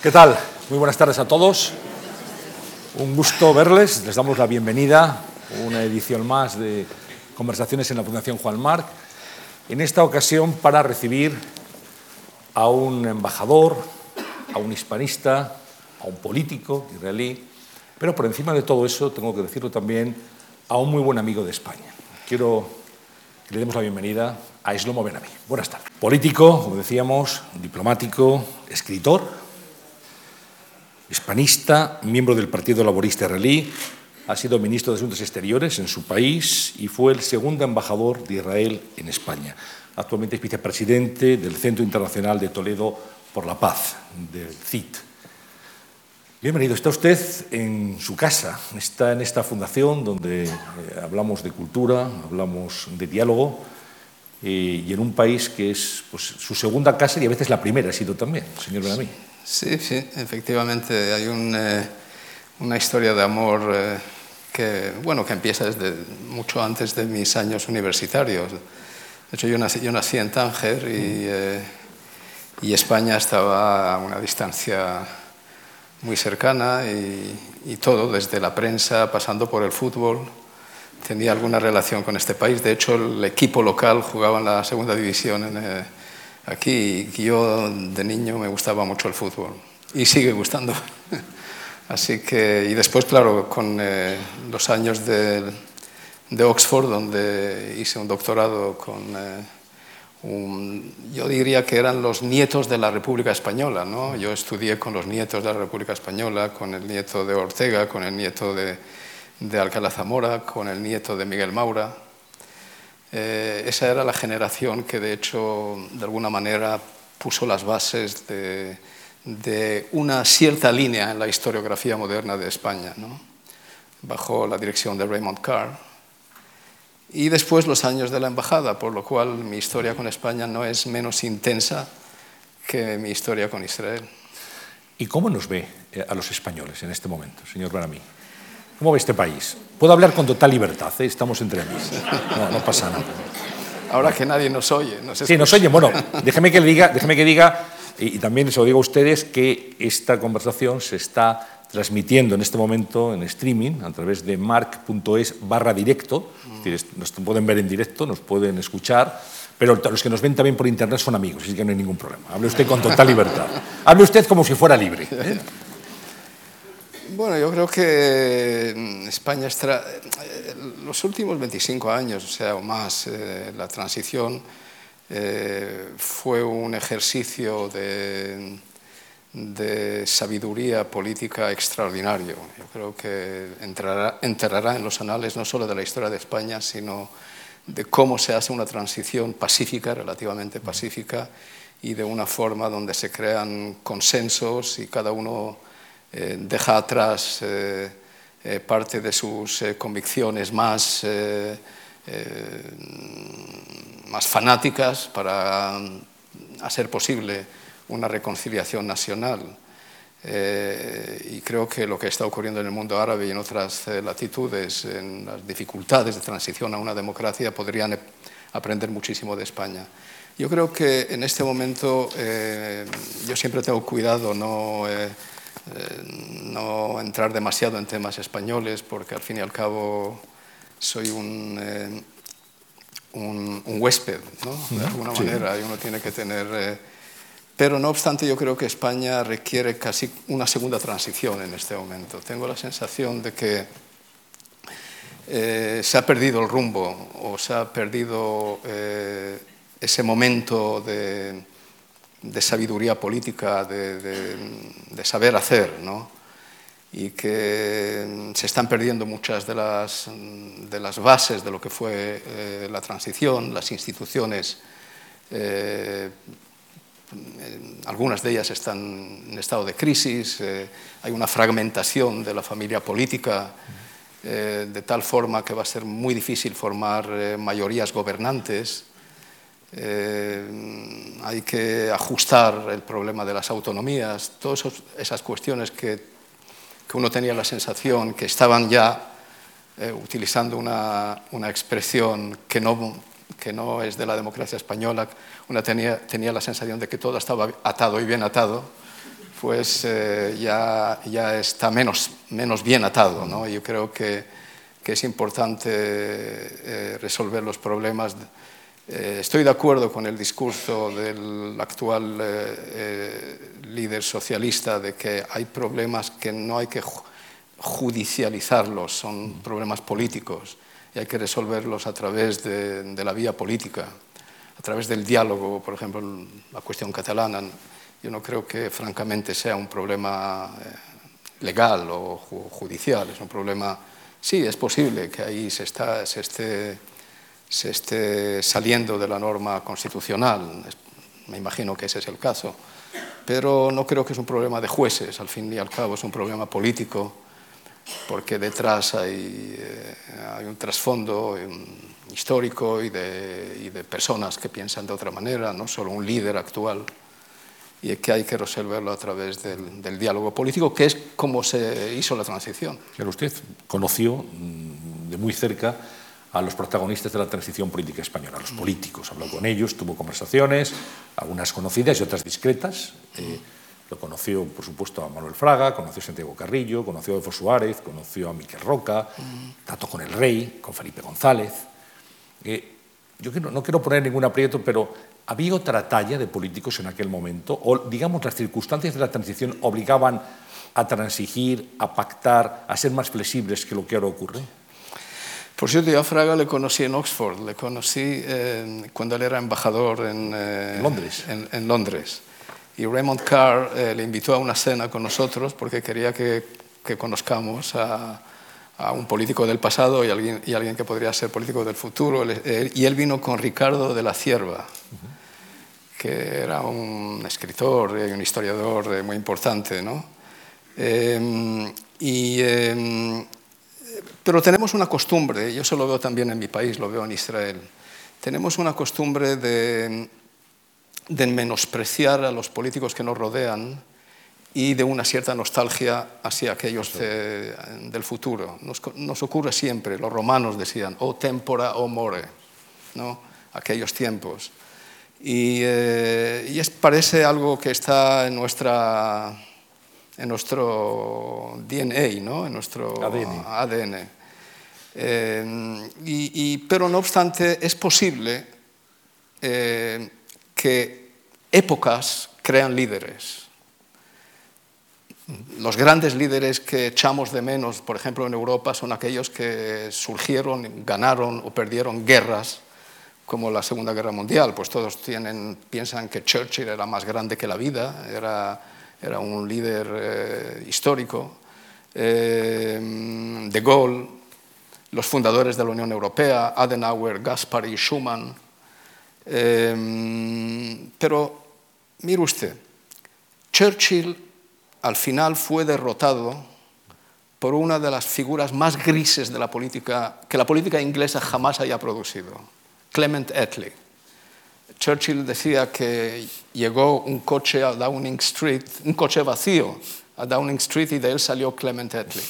¿Qué tal? Muy buenas tardes a todos. Un gusto verles. Les damos la bienvenida a una edición más de Conversaciones en la Fundación Juan Marc. En esta ocasión para recibir a un embajador, a un hispanista, a un político israelí, pero por encima de todo eso tengo que decirlo también a un muy buen amigo de España. Quiero que le demos la bienvenida a Shlomo Benami. Buenas tardes. Político, como decíamos, diplomático, escritor hispanista, miembro del Partido Laborista Israelí, ha sido ministro de Asuntos Exteriores en su país y fue el segundo embajador de Israel en España. Actualmente es vicepresidente del Centro Internacional de Toledo por la Paz, del CIT. Bienvenido, está usted en su casa, está en esta fundación donde eh, hablamos de cultura, hablamos de diálogo eh, y en un país que es pues, su segunda casa y a veces la primera ha sido también, señor Benamí. Sí, efectivamente hay eh, una historia de amor eh, que, bueno, que empieza desde mucho antes de mis años universitarios. De hecho, yo nací, yo nací en Tánger y, eh, y, España estaba a una distancia muy cercana y, y, todo, desde la prensa, pasando por el fútbol, tenía alguna relación con este país. De hecho, el equipo local jugaba en la segunda división en aquí yo de niño me gustaba mucho el fútbol y sigue gustando. Así que, y después, claro, con eh, los años de, de, Oxford, donde hice un doctorado con, eh, un, yo diría que eran los nietos de la República Española, ¿no? Yo estudié con los nietos de la República Española, con el nieto de Ortega, con el nieto de, de Alcalá Zamora, con el nieto de Miguel Maura, eh, esa era la generación que de hecho de alguna manera puso las bases de, una cierta línea en la historiografía moderna de España, bajo la dirección de Raymond Carr. Y después los años de la embajada, por lo cual mi historia con España no es menos intensa que mi historia con Israel. ¿Y cómo nos ve eh, a los españoles en este momento, señor Baramí? ¿Cómo ve este país? Puedo hablar con total libertad, ¿eh? estamos entre amigos. No, no, pasa nada. Ahora que nadie nos oye. Nos sí, nos oye. Bueno, déjeme que, le diga, déjeme que diga, y, también se lo digo a ustedes, que esta conversación se está transmitiendo en este momento en streaming a través de mark.es barra directo. Es decir, nos pueden ver en directo, nos pueden escuchar, pero los que nos ven también por internet son amigos, así que no hay ningún problema. Hable usted con total libertad. Hable usted como si fuera libre. ¿eh? Bueno, yo creo que mm, España, eh, los últimos 25 años, o sea, o más, eh, la transición eh, fue un ejercicio de, sabiduría política extraordinario. Yo creo que entrará, enterrará en los anales no solo de la historia de España, sino de cómo se hace una transición pacífica, relativamente pacífica, y de una forma donde se crean consensos y cada uno eh, deja atrás eh, eh, parte de sus convicciones más, más fanáticas para hacer posible una reconciliación nacional. y creo que lo que está ocurriendo en el mundo árabe y en otras latitudes, en las dificultades de transición a una democracia, podrían aprender muchísimo de España. Yo creo que en este momento yo siempre tengo cuidado, no eh, no entrar demasiado en temas españoles porque al fin y al cabo soy un, eh, un, huésped, ¿no? de alguna manera, y uno tiene que tener... Eh, pero no obstante, yo creo que España requiere casi una segunda transición en este momento. Tengo la sensación de que se ha perdido el rumbo o se ha perdido ese momento de de sabiduría política, de, saber hacer, ¿no? y que se están perdiendo muchas de las, bases de lo que fue eh, la transición, las instituciones, eh, algunas de ellas están en estado de crisis, eh, hay una fragmentación de la familia política, de tal forma que va a ser muy difícil formar mayorías gobernantes. Eh, hay que ajustar el problema de las autonomías, todas esas cuestiones que, que, uno tenía la sensación que estaban ya eh, utilizando una, una, expresión que no, que no es de la democracia española, uno tenía, tenía la sensación de que todo estaba atado y bien atado, pues eh, ya, ya está menos, menos bien atado. ¿no? Yo creo que, que es importante eh, resolver los problemas. Eh, estoy de acuerdo con el discurso del actual líder socialista de que hay problemas que no hay que judicializarlos, son problemas políticos y hay que resolverlos a través de, de la vía política, a través del diálogo, por ejemplo, la cuestión catalana. Yo no creo que francamente sea un problema eh, legal o judicial, es un problema, sí, es posible que ahí se, está, se, esté, se esté saliendo de la norma constitucional, me imagino que ese es el caso, pero no creo que es un problema de jueces, al fin y al cabo es un problema político, porque detrás hay, eh, hay un trasfondo histórico y de, y de personas que piensan de otra manera, no solo un líder actual y que hay que resolverlo a través del, del, diálogo político, que es como se hizo la transición. Pero usted conoció mm, de muy cerca a los protagonistas de la transición política española, a los políticos, habló con ellos, tuvo conversaciones, algunas conocidas y otras discretas. Eh, lo conoció, por supuesto, a Manuel Fraga, conoció a Santiago Carrillo, conoció a Adolfo Suárez, conoció a Miquel Roca, trató con el rey, con Felipe González. Eh, yo no quiero poner ningún aprieto, pero ¿Había otra talla de políticos en aquel momento? ¿O, digamos, las circunstancias de la transición obligaban a transigir, a pactar, a ser más flexibles que lo que ahora ocurre? Por cierto, yo a Fraga le conocí en Oxford, le conocí eh, cuando él era embajador en, eh, Londres. En, en, Londres. Y Raymond Carr eh, le invitó a una cena con nosotros porque quería que, que conozcamos a, a, un político del pasado y alguien, y alguien que podría ser político del futuro. y él vino con Ricardo de la Cierva. Que era un escritor y un historiador muy importante. ¿no? Eh, y, eh, pero tenemos una costumbre, yo eso lo veo también en mi país, lo veo en Israel, tenemos una costumbre de, de menospreciar a los políticos que nos rodean y de una cierta nostalgia hacia aquellos de, del futuro. Nos, nos, ocurre siempre, los romanos decían, o tempora o more, ¿no? aquellos tiempos. Y, eh, y es, parece algo que está en, nuestra, en nuestro DNA, ¿no? en nuestro ADN. ADN. Eh, y, y, pero no obstante, es posible eh, que épocas crean líderes. Los grandes líderes que echamos de menos, por ejemplo, en Europa, son aquellos que surgieron, ganaron o perdieron guerras como la Segunda Guerra Mundial, pues todos tienen, piensan que Churchill era más grande que la vida, era, era un líder eh, histórico. Eh, de Gaulle, los fundadores de la Unión Europea, Adenauer, Gaspari, Schuman. Eh, pero mire usted, Churchill al final fue derrotado por una de las figuras más grises de la política que la política inglesa jamás haya producido Clement Attlee. Churchill decía que llegó un coche a Downing Street, un coche vacío a Downing Street y de él salió Clement Attlee.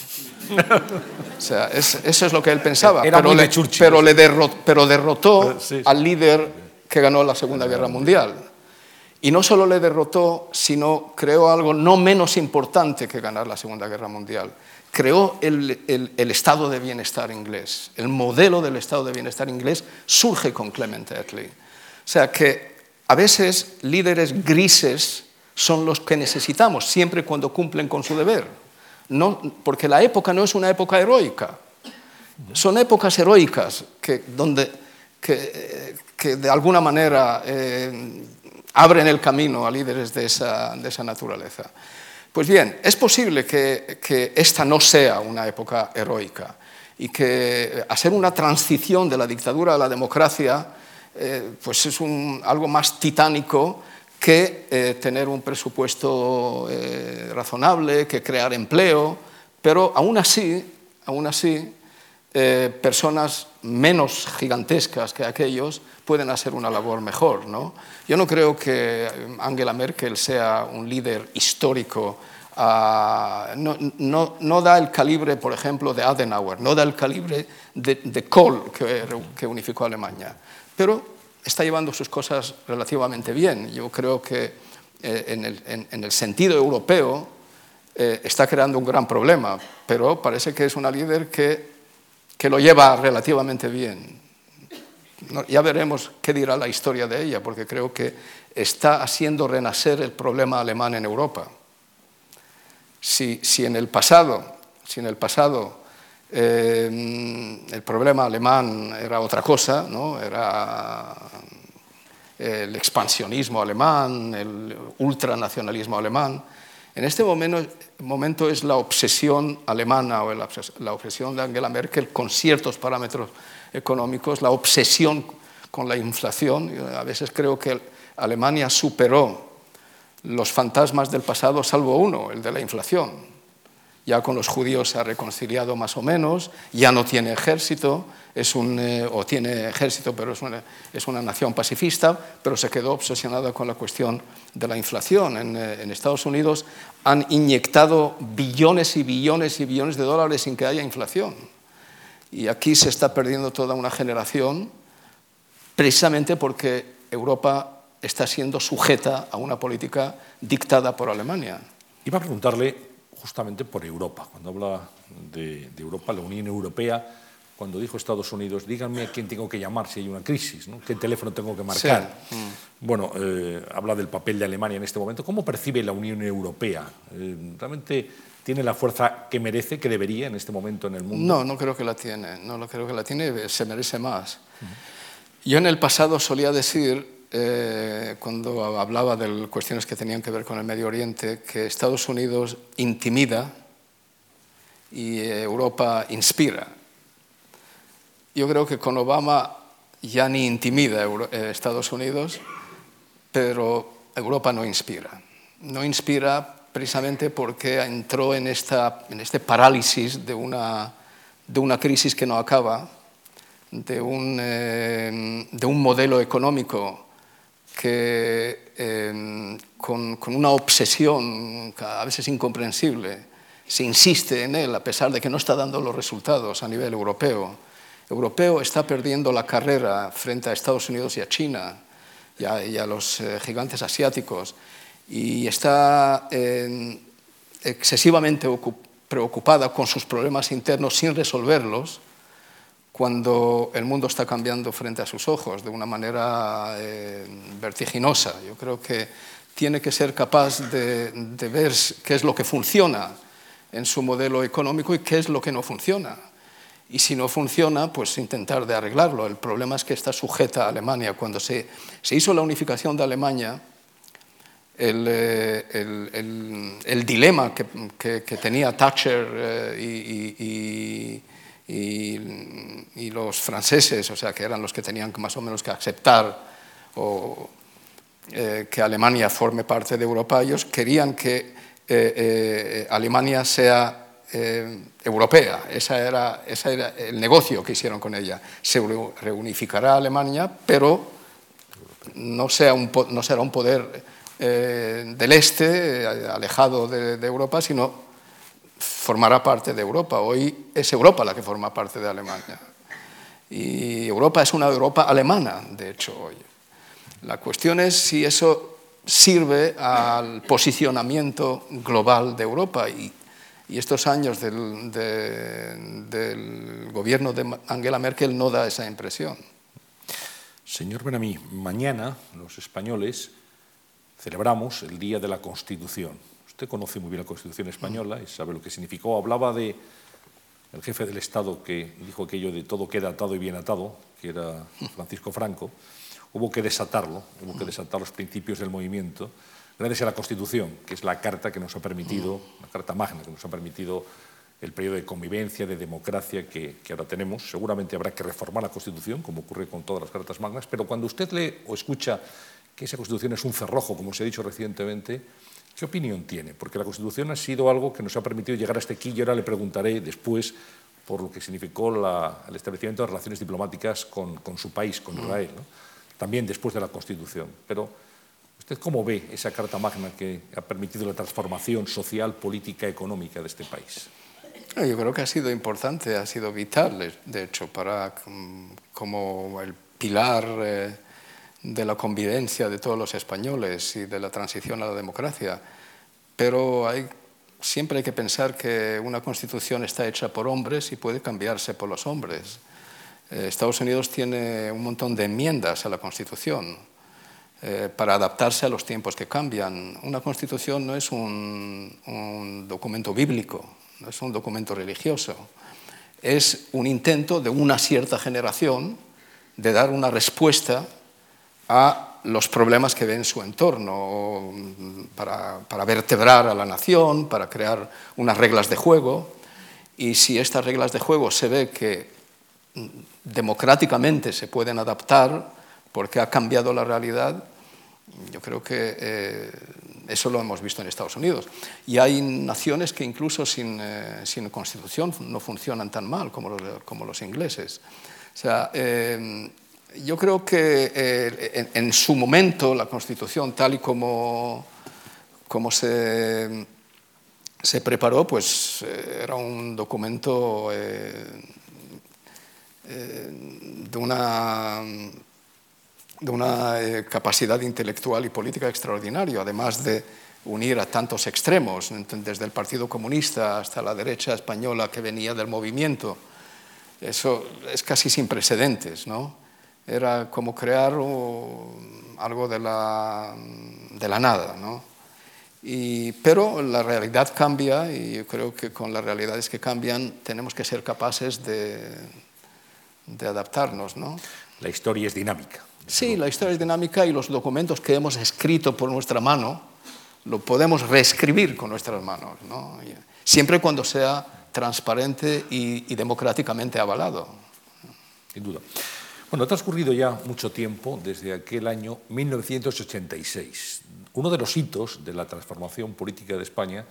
o sea, es, eso es lo que él pensaba. Era pero, le, Churchill, pero, le derrotó, pero derrotó sí, sí. al líder que ganó la Segunda Guerra Mundial. Y no solo le derrotó, sino creó algo no menos importante que ganar la Segunda Guerra Mundial. Creó el, el, el, estado de bienestar inglés. El modelo del estado de bienestar inglés surge con Clement Attlee. O sea que a veces líderes grises son los que necesitamos, siempre cuando cumplen con su deber. No, porque la época no es una época heroica. Son épocas heroicas que, donde, que, que de alguna manera eh, abren el camino a líderes de esa, de esa naturaleza. Pues bien, es posible que, que, esta no sea una época heroica y que hacer una transición de la dictadura a la democracia eh, pues es un, algo más titánico que eh, tener un presupuesto eh, razonable, que crear empleo, pero aún así, aún así eh, personas menos gigantescas que aquellos pueden hacer una labor mejor. ¿no? Yo no creo que Angela Merkel sea un líder histórico. Uh, no, da el calibre, por ejemplo, de Adenauer, no da el calibre de, de Kohl, que unificó Alemania. Pero está llevando sus cosas relativamente bien. Yo creo que eh, en, el, en, el, sentido europeo, eh, está creando un gran problema, pero parece que es una líder que, que lo lleva relativamente bien. ya veremos qué dirá la historia de ella, porque creo que está haciendo renacer el problema alemán en Europa. Si, si en el pasado, si en el pasado eh, el problema alemán era otra cosa, ¿no? era el expansionismo alemán, el ultranacionalismo alemán. En este momento, es la obsesión alemana o la obsesión de Angela Merkel con ciertos parámetros económicos, la obsesión con la inflación. A veces creo que Alemania superó los fantasmas del pasado, salvo uno, el de la inflación ya con los judíos se ha reconciliado más o menos, ya no tiene ejército, es un, eh, o tiene ejército, pero es una, es una, nación pacifista, pero se quedó obsesionada con la cuestión de la inflación. En, eh, en, Estados Unidos han inyectado billones y billones y billones de dólares sin que haya inflación. Y aquí se está perdiendo toda una generación precisamente porque Europa está siendo sujeta a una política dictada por Alemania. Iba a preguntarle justamente por Europa. Cuando habla de, Europa, la Unión Europea, cuando dijo Estados Unidos, díganme a quién tengo que llamar si hay una crisis, ¿no? qué teléfono tengo que marcar. Mm. Bueno, eh, habla del papel de Alemania en este momento. ¿Cómo percibe la Unión Europea? Eh, ¿Realmente tiene la fuerza que merece, que debería en este momento en el mundo? No, no creo que la tiene. No lo creo que la tiene. Se merece más. Yo en el pasado solía decir eh, cuando hablaba de cuestiones que tenían que ver con el Medio Oriente, que Estados Unidos intimida y Europa inspira. Yo creo que con Obama ya ni intimida eh, Estados Unidos, pero Europa no inspira. No inspira precisamente porque entró en, esta, en este parálisis de una, de una crisis que no acaba, de un, eh, de un modelo económico que em, con, una obsesión a veces incomprensible se insiste en él a pesar de que no está dando los resultados a nivel europeo. Europeo está perdiendo la carrera frente a Estados Unidos y a China y a, los eh, gigantes asiáticos y está em, excesivamente preocupada con sus problemas internos sin resolverlos cuando el mundo está cambiando frente a sus ojos de una manera eh, vertiginosa. Yo creo que tiene que ser capaz de, ver qué es lo que funciona en su modelo económico y qué es lo que no funciona. Y si no funciona, pues intentar de arreglarlo. El problema es que está sujeta a Alemania. Cuando se, se hizo la unificación de Alemania, el, eh, el, dilema que, que, tenía Thatcher eh, y y, los franceses, o sea, que eran los que tenían más o menos que aceptar o, eh, que Alemania forme parte de Europa, ellos querían que eh, eh, Alemania sea europea. Ese era, ese era el negocio que hicieron con ella. Se reunificará Alemania, pero no, sea un, no será un poder del este, alejado de, de Europa, sino formará parte de Europa. Hoy es Europa la que forma parte de Alemania. Y Europa es una Europa alemana, de hecho, hoy. La cuestión es si eso sirve al posicionamiento global de Europa. Y, estos años del, del, gobierno de Angela Merkel no da esa impresión. Señor Benamí, mañana los españoles celebramos el Día de la Constitución. Usted conoce muy bien la Constitución española y sabe lo que significó. Hablaba de el jefe del Estado que dijo aquello de todo queda atado y bien atado, que era Francisco Franco. Hubo que desatarlo, hubo que desatar los principios del movimiento, gracias a la Constitución, que es la carta que nos ha permitido, la carta magna que nos ha permitido el periodo de convivencia, de democracia que, que, ahora tenemos. Seguramente habrá que reformar la Constitución, como ocurre con todas las cartas magnas, pero cuando usted lee o escucha que esa Constitución es un cerrojo, como se ha dicho recientemente, ¿Qué opinión tiene? Porque la Constitución ha sido algo que nos ha permitido llegar hasta aquí y ahora le preguntaré después por lo que significó el establecimiento de relaciones diplomáticas con, su país, con Israel, también después de la Constitución. Pero, ¿usted cómo ve esa Carta Magna que ha permitido la transformación social, política, económica de este país? Yo creo que ha sido importante, ha sido vital, de hecho, para como el pilar eh, de la convivencia de todos los españoles y de la transición a la democracia, pero siempre hay que pensar que una constitución está hecha por hombres y puede cambiarse por los hombres. Eh, Estados Unidos tiene un montón de enmiendas a la constitución eh, para adaptarse a los tiempos que cambian. Una constitución no es un, un documento bíblico, no es un documento religioso, es un intento de una cierta generación de dar una respuesta a los problemas que ve en su entorno, para, vertebrar a la nación, para crear unas reglas de juego. Y si estas reglas de juego se ve que democráticamente se pueden adaptar porque ha cambiado la realidad, yo creo que eh, eso lo hemos visto en Estados Unidos. Y hay naciones que incluso sin, eh, constitución no funcionan tan mal como los, como los ingleses. O sea, eh, yo creo que eh, en, su momento la constitución, tal y como, como se, preparó, pues eh, era un documento eh, de una de una eh, capacidad intelectual y política extraordinaria, además de unir a tantos extremos, desde el Partido Comunista hasta la derecha española que venía del movimiento. Eso es casi sin precedentes, ¿no? Era como crear algo de la, de la nada, ¿no? Y, pero la realidad cambia y yo creo que con las realidades que cambian tenemos que ser capaces de, de adaptarnos, ¿no? La historia es dinámica. Sí, la historia es dinámica y los documentos que hemos escrito por nuestra mano lo podemos reescribir con nuestras manos, ¿no? siempre cuando sea transparente y, y, democráticamente avalado. Sin duda. Bueno, ha transcurrido ya mucho tiempo desde aquel año 1986. Uno de los hitos de la transformación política de España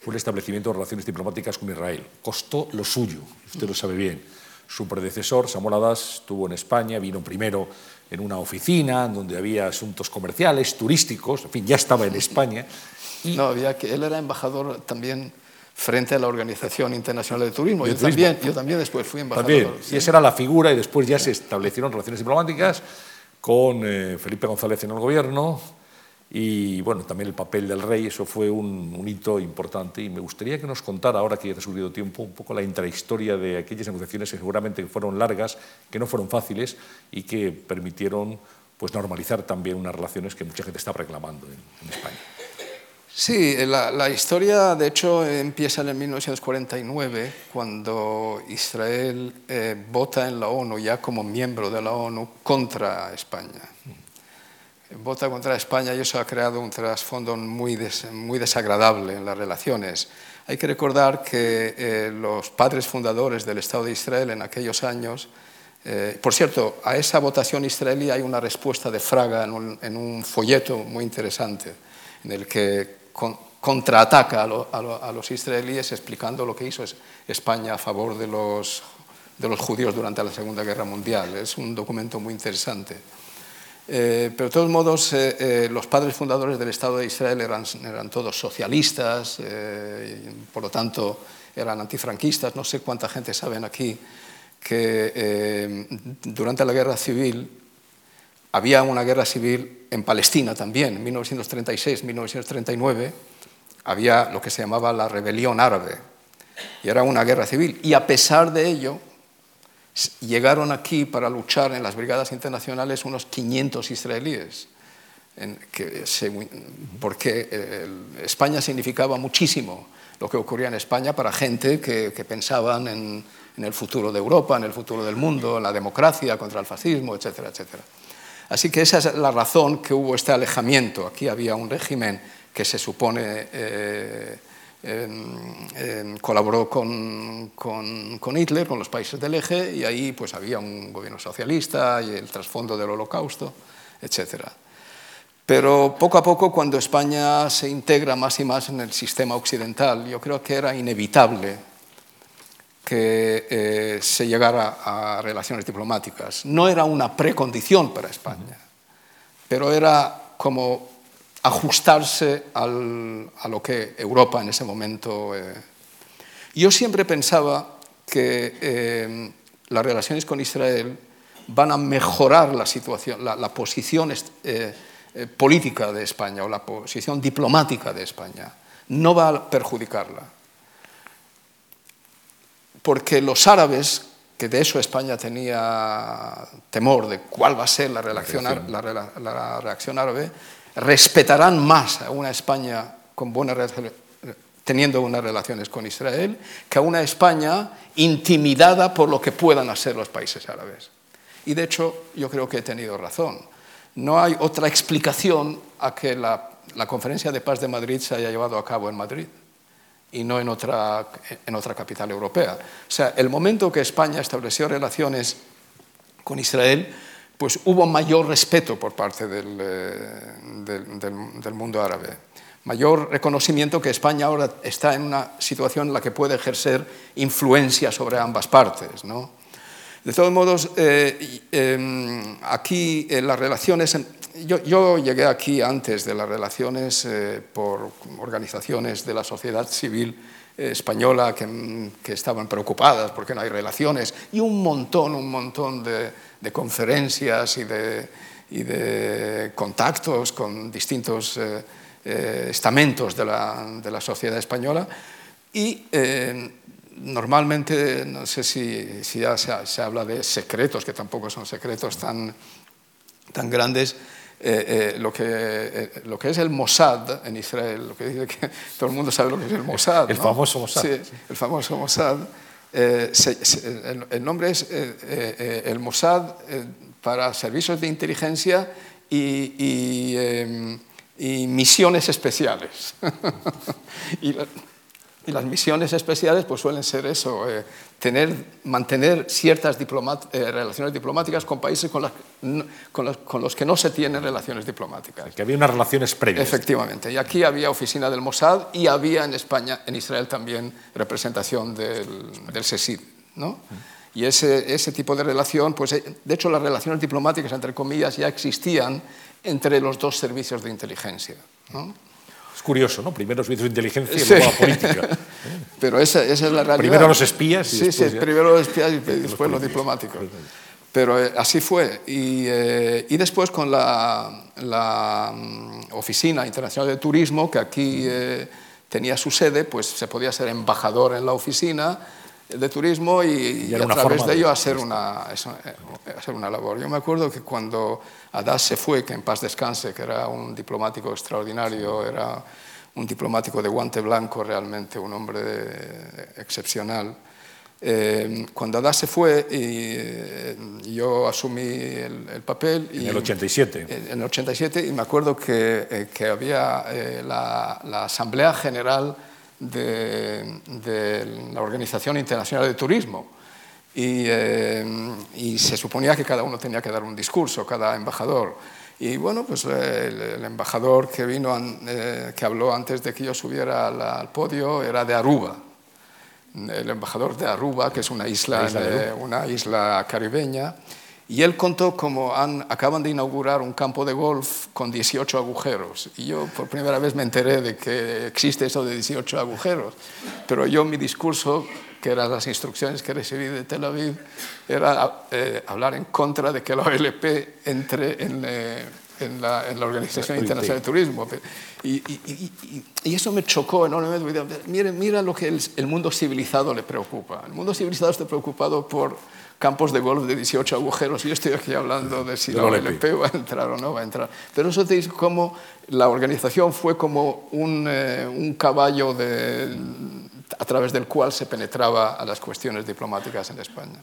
fue el establecimiento de relaciones diplomáticas con Israel. Costó lo suyo, usted lo sabe bien. Su predecesor, Samuel Adas, estuvo en España, vino primero en una oficina donde había asuntos comerciales, turísticos, en fin, ya estaba en España. No, había que él era embajador también frente a la Organización Internacional de Turismo. Yo. También, yo también después fui embajador. También, ¿sí? y esa era la figura y después ya se establecieron relaciones diplomáticas con eh, Felipe González en el gobierno y bueno, también el papel del rey, eso fue un, un, hito importante y me gustaría que nos contara, ahora que ya ha transcurrido tiempo, un poco la intrahistoria de aquellas negociaciones que seguramente fueron largas, que no fueron fáciles y que permitieron pues, normalizar también unas relaciones que mucha gente está reclamando en, en España. Sí, la, historia de hecho empieza en 1949, cuando Israel eh, vota en la ONU ya como miembro de la ONU contra España. Vota contra España y eso ha creado un trasfondo muy desagradable en las relaciones. Hay que recordar que eh, los padres fundadores del Estado de Israel en aquellos años, eh, por cierto, a esa votación israelí hay una respuesta de Fraga en un, en un folleto muy interesante, en el que con, contraataca a, lo, a, lo, a, los israelíes explicando lo que hizo España a favor de los, judíos durante la Segunda Guerra Mundial. Es un documento muy interesante. Eh, pero de todos modos, eh, eh, los padres fundadores del Estado de Israel eran, eran todos socialistas, por lo tanto eran antifranquistas. No sé cuánta gente saben aquí que durante la guerra civil había una guerra civil en Palestina también, en 1936-1939, había lo que se llamaba la rebelión árabe, y era una guerra civil. Y a pesar de ello, llegaron aquí para luchar en las brigadas internacionales unos 500 israelíes, en que se, porque eh, España significaba muchísimo lo que ocurría en España para gente que, que pensaban en, en el futuro de Europa, en el futuro del mundo, en la democracia, contra el fascismo, etcétera, etcétera. Así que esa es la razón que hubo este alejamiento. Aquí había un régimen que se supone eh, eh, eh, colaboró con, con, con, Hitler, con los países del eje, y ahí pues había un gobierno socialista y el trasfondo del holocausto, etc. Pero poco a poco, cuando España se integra más y más en el sistema occidental, yo creo que era inevitable que eh, se llegara a relaciones diplomáticas. No era una precondición para España, pero era como ajustarse al, a lo que Europa en ese momento... Eh. Yo siempre pensaba que eh, las relaciones con Israel van a mejorar la situación, la, posición eh, eh, política de España o la posición diplomática de España. No va a perjudicarla. Porque los árabes, que de eso España tenía temor de cuál va a ser la, reacción, la reacción árabe, respetarán más a una España con buenas teniendo buenas relaciones con Israel, que a una España intimidada por lo que puedan hacer los países árabes. Y de hecho, yo creo que he tenido razón. No hay otra explicación a que la, conferencia de paz de Madrid se haya llevado a cabo en Madrid y no en otra, en otra capital europea. O sea, el momento que España estableció relaciones con Israel, pues hubo mayor respeto por parte del, eh, del mundo árabe mayor reconocimiento que España ahora está en una situación en la que puede ejercer influencia sobre ambas partes. ¿no? De todos modos, eh, em, aquí eh, las relaciones, yo, llegué aquí antes de las relaciones eh, por organizaciones de la sociedad civil española que, estaban preocupadas porque no hay relaciones y un montón, un montón de, conferencias y de, y de, contactos con distintos eh, estamentos de la, de la, sociedad española. Y eh, normalmente, no sé si, si ya se, se, habla de secretos, que tampoco son secretos tan, tan grandes, eh, lo, que, lo que es el Mossad en Israel, lo que dice que todo el mundo sabe lo que es el Mossad. El, famoso Mossad. Sí, el famoso Mossad. el, nombre es el Mossad para servicios de inteligencia y, y em, y misiones especiales. y, las misiones especiales pues suelen ser eso, eh, tener, mantener ciertas eh, relaciones diplomáticas con países con, con, los, que no se tienen relaciones diplomáticas. Que había unas relaciones previas. Efectivamente. Y aquí había oficina del Mossad y había en España, en Israel también, representación del, del. ¿no? Y ese, ese, tipo de relación, pues eh, de hecho las relaciones diplomáticas, entre comillas, ya existían entre los dos servicios de inteligencia. Es curioso, ¿no? Primero los servicios de inteligencia y luego la política. Pero esa, esa, es la realidad. Primero los espías y sí, después sí, primero los espías y después los, diplomáticos. Pero eh, así fue. Y, eh, y, después con la, la mm, Oficina Internacional de Turismo, que aquí eh, tenía su sede, pues se podía ser embajador en la oficina de turismo y, a través de ello hacer una, hacer una labor. Yo me acuerdo que cuando Adás se fue, que en paz descanse, que era un diplomático extraordinario, era un diplomático de guante blanco realmente, un hombre excepcional. Eh, cuando Adás se fue y eh, yo asumí el, papel. en el 87. En, el 87 y me acuerdo que, eh, que había la, la Asamblea General de, la Organización Internacional de Turismo. Eh, y, se suponía que cada uno tenía que dar un discurso, cada embajador. Y bueno, pues el, embajador que vino, eh, que habló antes de que yo subiera al, podio era de Aruba. El embajador de Aruba, que es una isla, una isla caribeña. Y él contó cómo han, acaban de inaugurar un campo de golf con 18 agujeros. Y yo por primera vez me enteré de que existe eso de 18 agujeros. Pero yo mi discurso, que eran las instrucciones que recibí de Tel Aviv, era eh, hablar en contra de que la OLP entre en, eh, en, la, en la, Organización Internacional de Turismo. Y, y, y, eso me chocó enormemente. Mira, mira lo que el, el mundo civilizado le preocupa. El mundo civilizado está preocupado por campos de golf de 18 agujeros. y Yo estoy aquí hablando de si la OLP va a entrar o no va a entrar. Pero eso te dice cómo la organización fue como un, eh, un caballo de, a través del cual se penetraba a las cuestiones diplomáticas en España.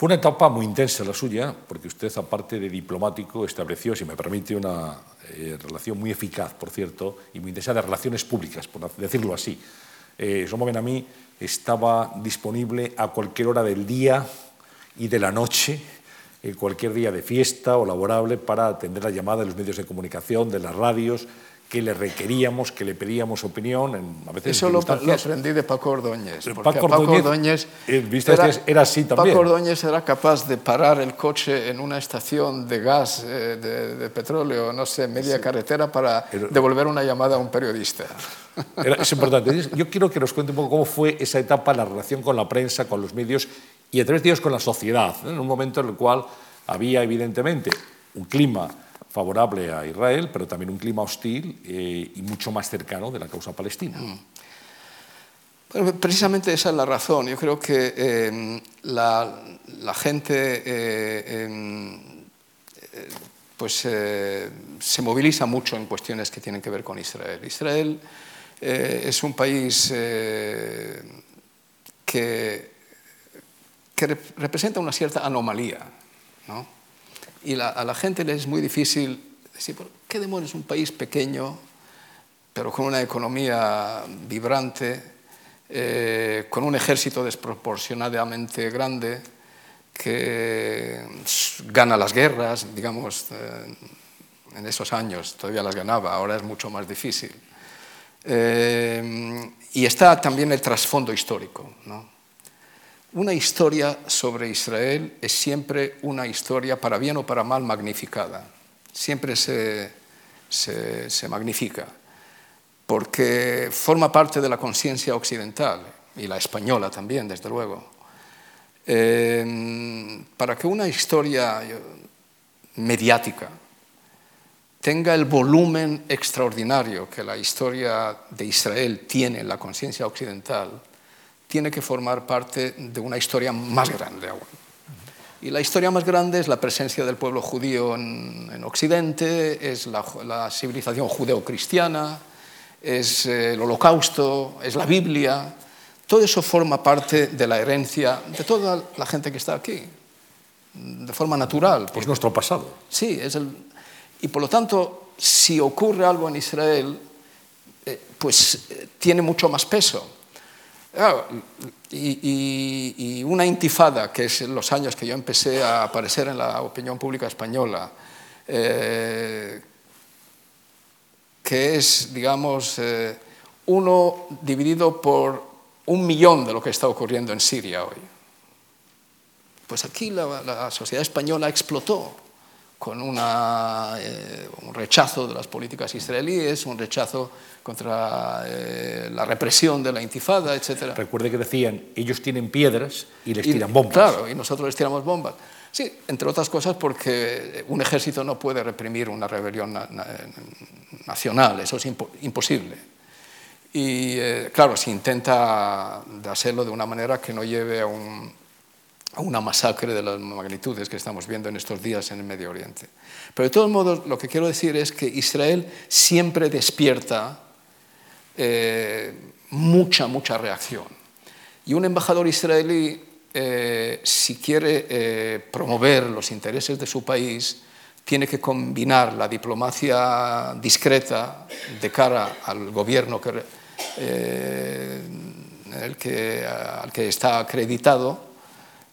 Fue una etapa muy intensa la suya, porque usted, aparte de diplomático, estableció, si me permite, una eh, relación muy eficaz, por cierto, y muy intensa de relaciones públicas, por decirlo así. Eh, a mí estaba disponible a cualquier hora del día, y de la noche, en cualquier día de fiesta o laborable, para atender la llamada de los medios de comunicación, de las radios, que le requeríamos, que le pedíamos opinión. En, a veces Eso lo, aprendí de Paco Ordóñez. Paco Ordóñez, eh, era, era, así también. Paco Ordóñez era capaz de parar el coche en una estación de gas, eh, de, petróleo, no sé, media carretera, para devolver una llamada a un periodista. es importante. Yo quiero que nos cuente un poco cómo fue esa etapa, la relación con la prensa, con los medios y a través de ellos con la sociedad, en un momento en el cual había evidentemente un clima favorable a Israel, pero también un clima hostil eh, y mucho más cercano de la causa palestina. Mm. precisamente esa es la razón. Yo creo que em, la, gente eh, em, eh, pues, se moviliza mucho en cuestiones que tienen que ver con Israel. Israel es un país que, que representa una cierta anomalía. ¿no? Y a la gente le es muy difícil decir, ¿qué demonios un país pequeño, pero con una economía vibrante, eh, con un ejército desproporcionadamente grande, que gana las guerras, digamos, eh, en esos años todavía las ganaba, ahora es mucho más difícil. Eh, y está también el trasfondo histórico. ¿no? Una historia sobre Israel es siempre una historia, para bien o para mal, magnificada. Siempre se, magnifica, porque forma parte de la conciencia occidental y la española también, desde luego. Eh, para que una historia mediática tenga el volumen extraordinario que la historia de Israel tiene en la conciencia occidental, tiene que formar parte de una historia más grande aún. Y la historia más grande es la presencia del pueblo judío en, Occidente, es la, civilización judeocristiana, es eh, el holocausto, es la Biblia. Todo eso forma parte de la herencia de toda la gente que está aquí, de forma natural. Es nuestro pasado. Sí, es el, y por lo tanto, si ocurre algo en Israel, eh, pues eh, tiene mucho más peso y, una intifada, que es los años que yo empecé a aparecer en la opinión pública española, eh, que es, digamos, eh, uno dividido por un millón de lo que está ocurriendo en Siria hoy. Pues aquí la sociedad española explotó con una, eh, un rechazo de las políticas israelíes, un rechazo contra eh, la represión de la intifada, etc. Recuerde que decían, ellos tienen piedras y les tiran bombas. Claro, y nosotros les tiramos bombas. Sí, entre otras cosas porque un ejército no puede reprimir una rebelión nacional, eso es imposible. Y eh, claro, se intenta hacerlo de una manera que no lleve a un, a una masacre de las magnitudes que estamos viendo en estos días en el Medio Oriente. Pero de todos modos, lo que quiero decir es que Israel siempre despierta eh, mucha, mucha reacción. Y un embajador israelí, eh, si quiere eh, promover los intereses de su país, tiene que combinar la diplomacia discreta de cara al gobierno al que está acreditado,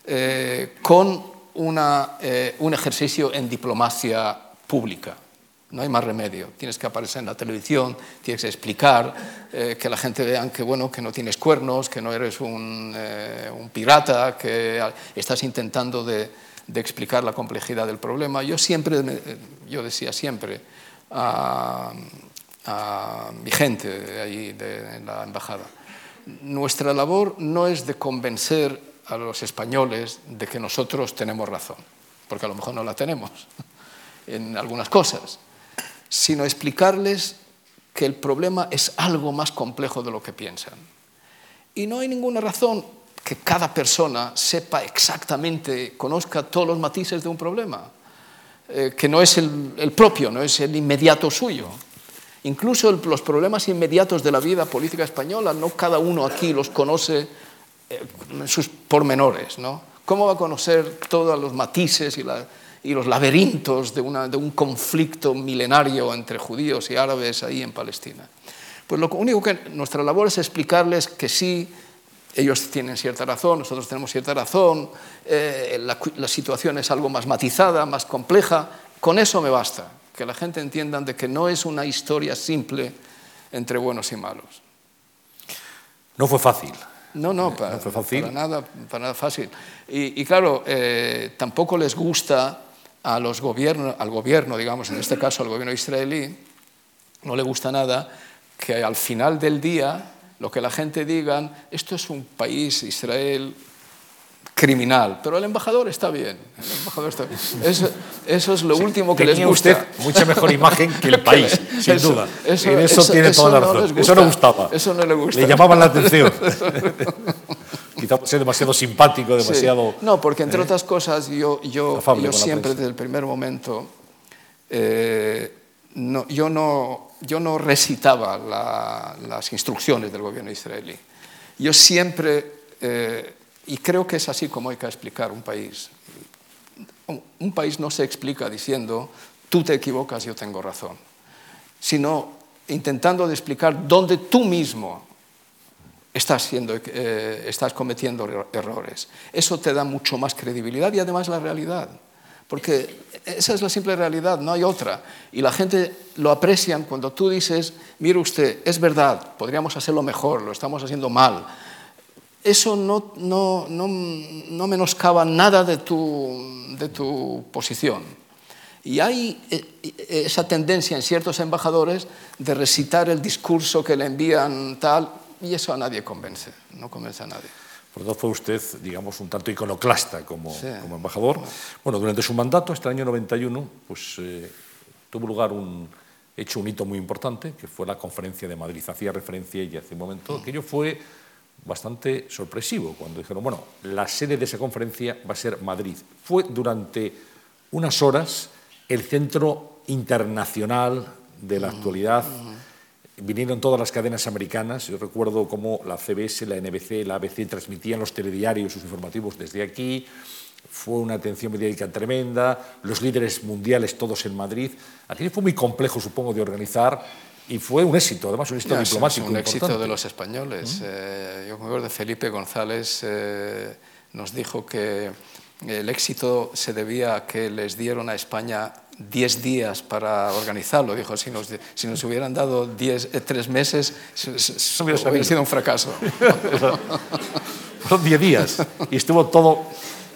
eh, con eh, un ejercicio en diplomacia pública. No hay más remedio. Tienes que aparecer en la televisión, tienes que explicar, eh, que la gente vea que, bueno, que no tienes cuernos, que no eres un, pirata, que estás intentando de, explicar la complejidad del problema. Yo siempre, yo decía siempre a, mi gente ahí de, en la embajada, nuestra labor no es de convencer a los españoles de que nosotros tenemos razón, porque a lo mejor no la tenemos en algunas cosas, sino explicarles que el problema es algo más complejo de lo que piensan. Y no hay ninguna razón que cada persona sepa exactamente, conozca todos los matices de un problema, eh, que no es el, propio, no es el inmediato suyo. Incluso los problemas inmediatos de la vida política española, no cada uno aquí los conoce sus pormenores. ¿no? ¿Cómo va a conocer todos los matices y, los laberintos de, un conflicto milenario entre judíos y árabes ahí en Palestina? Pues lo único que nuestra labor es explicarles que sí, ellos tienen cierta razón, nosotros tenemos cierta razón, eh, la, la, situación es algo más matizada, más compleja, con eso me basta, que la gente entienda de que no es una historia simple entre buenos y malos. No fue fácil. No, no, para, nada, para nada fácil. Y, claro, eh, tampoco les gusta a los gobiernos, al gobierno, digamos, en este caso al gobierno israelí, no le gusta nada que al final del día lo que la gente diga, esto es un país, Israel, criminal, pero el embajador está bien. El embajador está bien. Eso, eso, es lo último que les gusta. usted mucha mejor imagen que el país, sin eso, duda. Eso, en eso, tiene toda la razón. No eso no gustaba. Eso no le gusta. Le llamaban la atención. Quizá ser demasiado simpático, demasiado... Sí. No, porque entre eh, otras cosas yo, yo, yo siempre desde el primer momento, eh, no, yo, no, yo no recitaba la, las instrucciones del gobierno israelí. Yo siempre... Eh, y creo que es así como hay que explicar un país. Un país no se explica diciendo, tú te equivocas, yo tengo razón, sino intentando explicar dónde tú mismo estás, eh, estás cometiendo errores. Eso te da mucho más credibilidad y además la realidad. Porque esa es la simple realidad, no hay otra. Y la gente lo aprecian cuando tú dices, mire usted, es verdad, podríamos hacerlo mejor, lo estamos haciendo mal eso no, no, no, no menoscaba nada de tu, de tu posición. Y hay eh, esa tendencia en ciertos embajadores de recitar el discurso que le envían tal, y eso a nadie convence, no convence a nadie. Por lo tanto, fue usted, digamos, un tanto iconoclasta como, como embajador. Bueno, durante su mandato, hasta el año 91, pues eh, tuvo lugar un hecho, un hito muy importante, que fue la conferencia de Madrid. Hacía referencia ella hace un momento. Aquello fue bastante sorpresivo cuando dijeron, bueno, la sede de esa conferencia va a ser Madrid. Fue durante unas horas el centro internacional de la actualidad. Vinieron todas las cadenas americanas. Yo recuerdo cómo la CBS, la NBC, la ABC transmitían los telediarios, sus informativos desde aquí. Fue una atención mediática tremenda, los líderes mundiales todos en Madrid. Aquello fue muy complejo, supongo, de organizar y fue un éxito, además un éxito no, diplomático. un éxito de los españoles. Eh, yo me acuerdo de Felipe González, eh, nos dijo que el éxito se debía a que les dieron a España 10 días para organizarlo. Dijo, si nos, si nos hubieran dado diez, eh, tres meses, hubiera sido un fracaso. Fueron 10 días y estuvo todo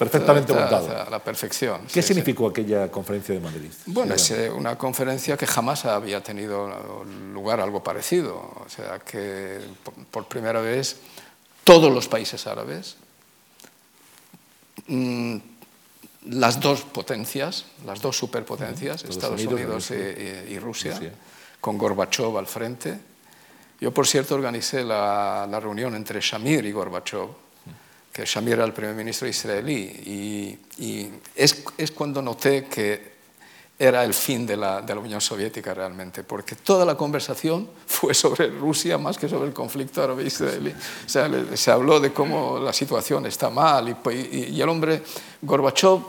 perfectamente montado. A la perfección. ¿Qué significó aquella conferencia de Madrid? Bueno, es una conferencia que jamás había tenido lugar algo parecido. O sea, que por primera vez todos los países árabes, mm, las dos potencias, las dos superpotencias, Estados Unidos, y, Rusia, con Gorbachev al frente. Yo, por cierto, organicé la, la reunión entre Shamir y Gorbachev que Shamir era el primer ministro israelí, y, es, es, cuando noté que era el fin de la, de la, Unión Soviética realmente, porque toda la conversación fue sobre Rusia más que sobre el conflicto árabe-israelí. O sea, se habló de cómo la situación está mal, y, y el hombre Gorbachev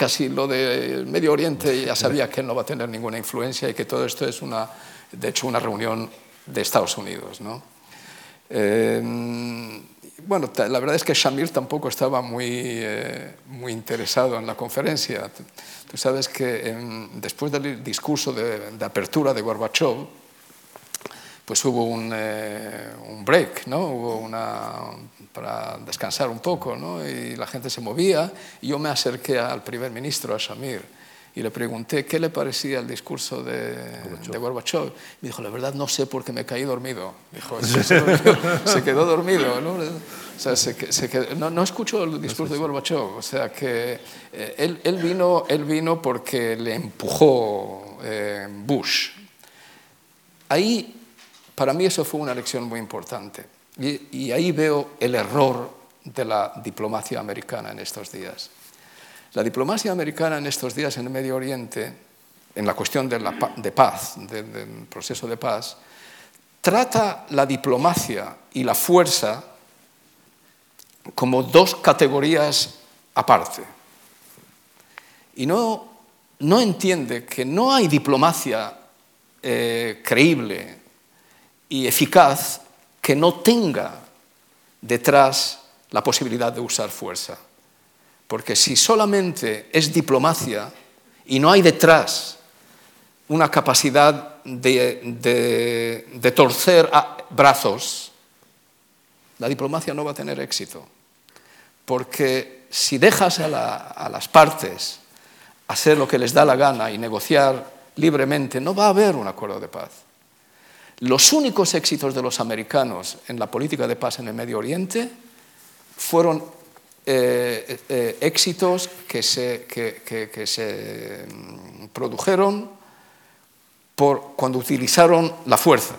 casi lo del Medio Oriente ya sabía que él no va a tener ninguna influencia y que todo esto es una, de hecho, una reunión de Estados Unidos. ¿no? Eh, bueno, la verdad es que Shamir tampoco estaba muy, eh, muy interesado en la conferencia. Tú sabes que después del discurso de, apertura de Gorbachev, pues hubo un, eh, un break, ¿no? Hubo una, para descansar un poco, ¿no? Y la gente se movía. Y yo me acerqué al primer ministro, a Shamir, y le pregunté qué le parecía el discurso de Gorbachev. de Gorbachev. Me dijo, la verdad no sé porque me caí dormido. Dijo, se, quedó dormido. ¿no? O sea, se, no, no, escuchó el discurso de Gorbachev. O sea que eh, él, él, vino, él vino porque le empujó eh, Bush. Ahí, para mí eso fue una lección muy importante. Y, y ahí veo el error de la diplomacia americana en estos días. La diplomacia americana en estos días en el Medio Oriente, en la cuestión de, la, paz, del proceso de paz, trata la diplomacia y la fuerza como dos categorías aparte. Y no, no entiende que no hay diplomacia eh, creíble y eficaz que no tenga detrás la posibilidad de usar fuerza. Porque si solamente es diplomacia y no hay detrás una capacidad de, torcer brazos, la diplomacia no va a tener éxito. Porque si dejas a, las partes hacer lo que les da la gana y negociar libremente, no va a haber un acuerdo de paz. Los únicos éxitos de los americanos en la política de paz en el Medio Oriente fueron eh, eh, éxitos que se, que, se mm, produjeron por, cuando utilizaron la fuerza.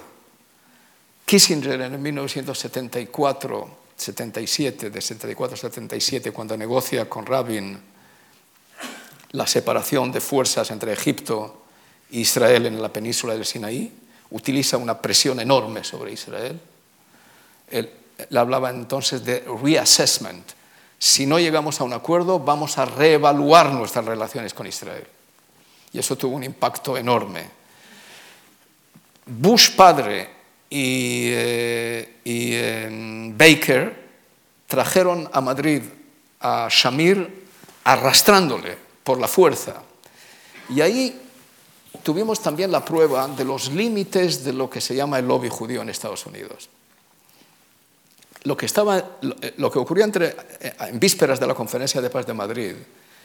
Kissinger en 1974, 77, de 74 a 77, cuando negocia con Rabin la separación de fuerzas entre Egipto e Israel en la península del Sinaí, utiliza una presión enorme sobre Israel. Él, él hablaba entonces de reassessment. Si no llegamos a un acuerdo, vamos a reevaluar nuestras relaciones con Israel. Y eso tuvo un impacto enorme. Bush padre y, eh, eh, Baker trajeron a Madrid a Shamir arrastrándole por la fuerza. Y ahí tuvimos también la prueba de los límites de lo que se llama el lobby judío en Estados Unidos. Lo que, estaba, lo que ocurría entre, en vísperas de la Conferencia de Paz de Madrid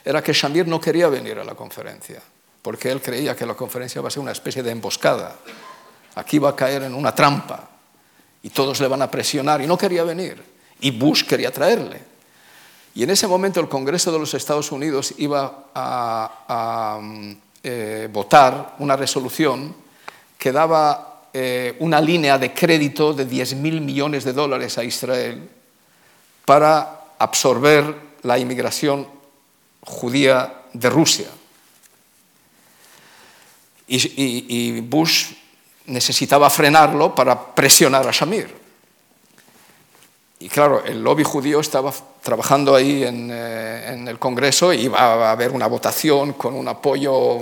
era que Shamir no quería venir a la conferencia, porque él creía que la conferencia iba a ser una especie de emboscada. Aquí va a caer en una trampa y todos le van a presionar y no quería venir. Y Bush quería traerle. Y en ese momento el Congreso de los Estados Unidos iba a, a eh, votar una resolución que daba eh, una línea de crédito de 10.000 millones de dólares a Israel para absorber la inmigración judía de Rusia. Y, y, y Bush necesitaba frenarlo para presionar a Shamir. Y claro, el lobby judío estaba trabajando ahí en, eh, en, el Congreso y iba a haber una votación con un apoyo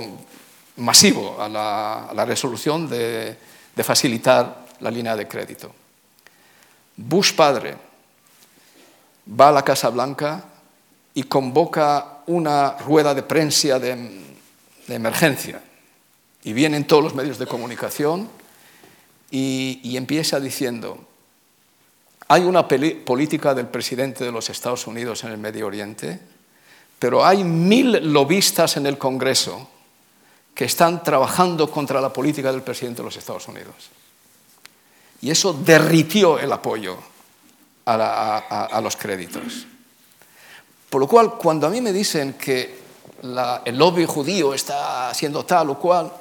masivo a la, a la resolución de, de, facilitar la línea de crédito. Bush padre va a la Casa Blanca y convoca una rueda de prensa de, emergencia. Y vienen todos los medios de comunicación y empieza diciendo, hay una política del presidente de los Estados Unidos en el Medio Oriente, pero hay mil lobistas en el Congreso que están trabajando contra la política del presidente de los Estados Unidos. Y eso derritió el apoyo a, los créditos. Por lo cual, cuando a mí me dicen que el lobby judío está haciendo tal o cual,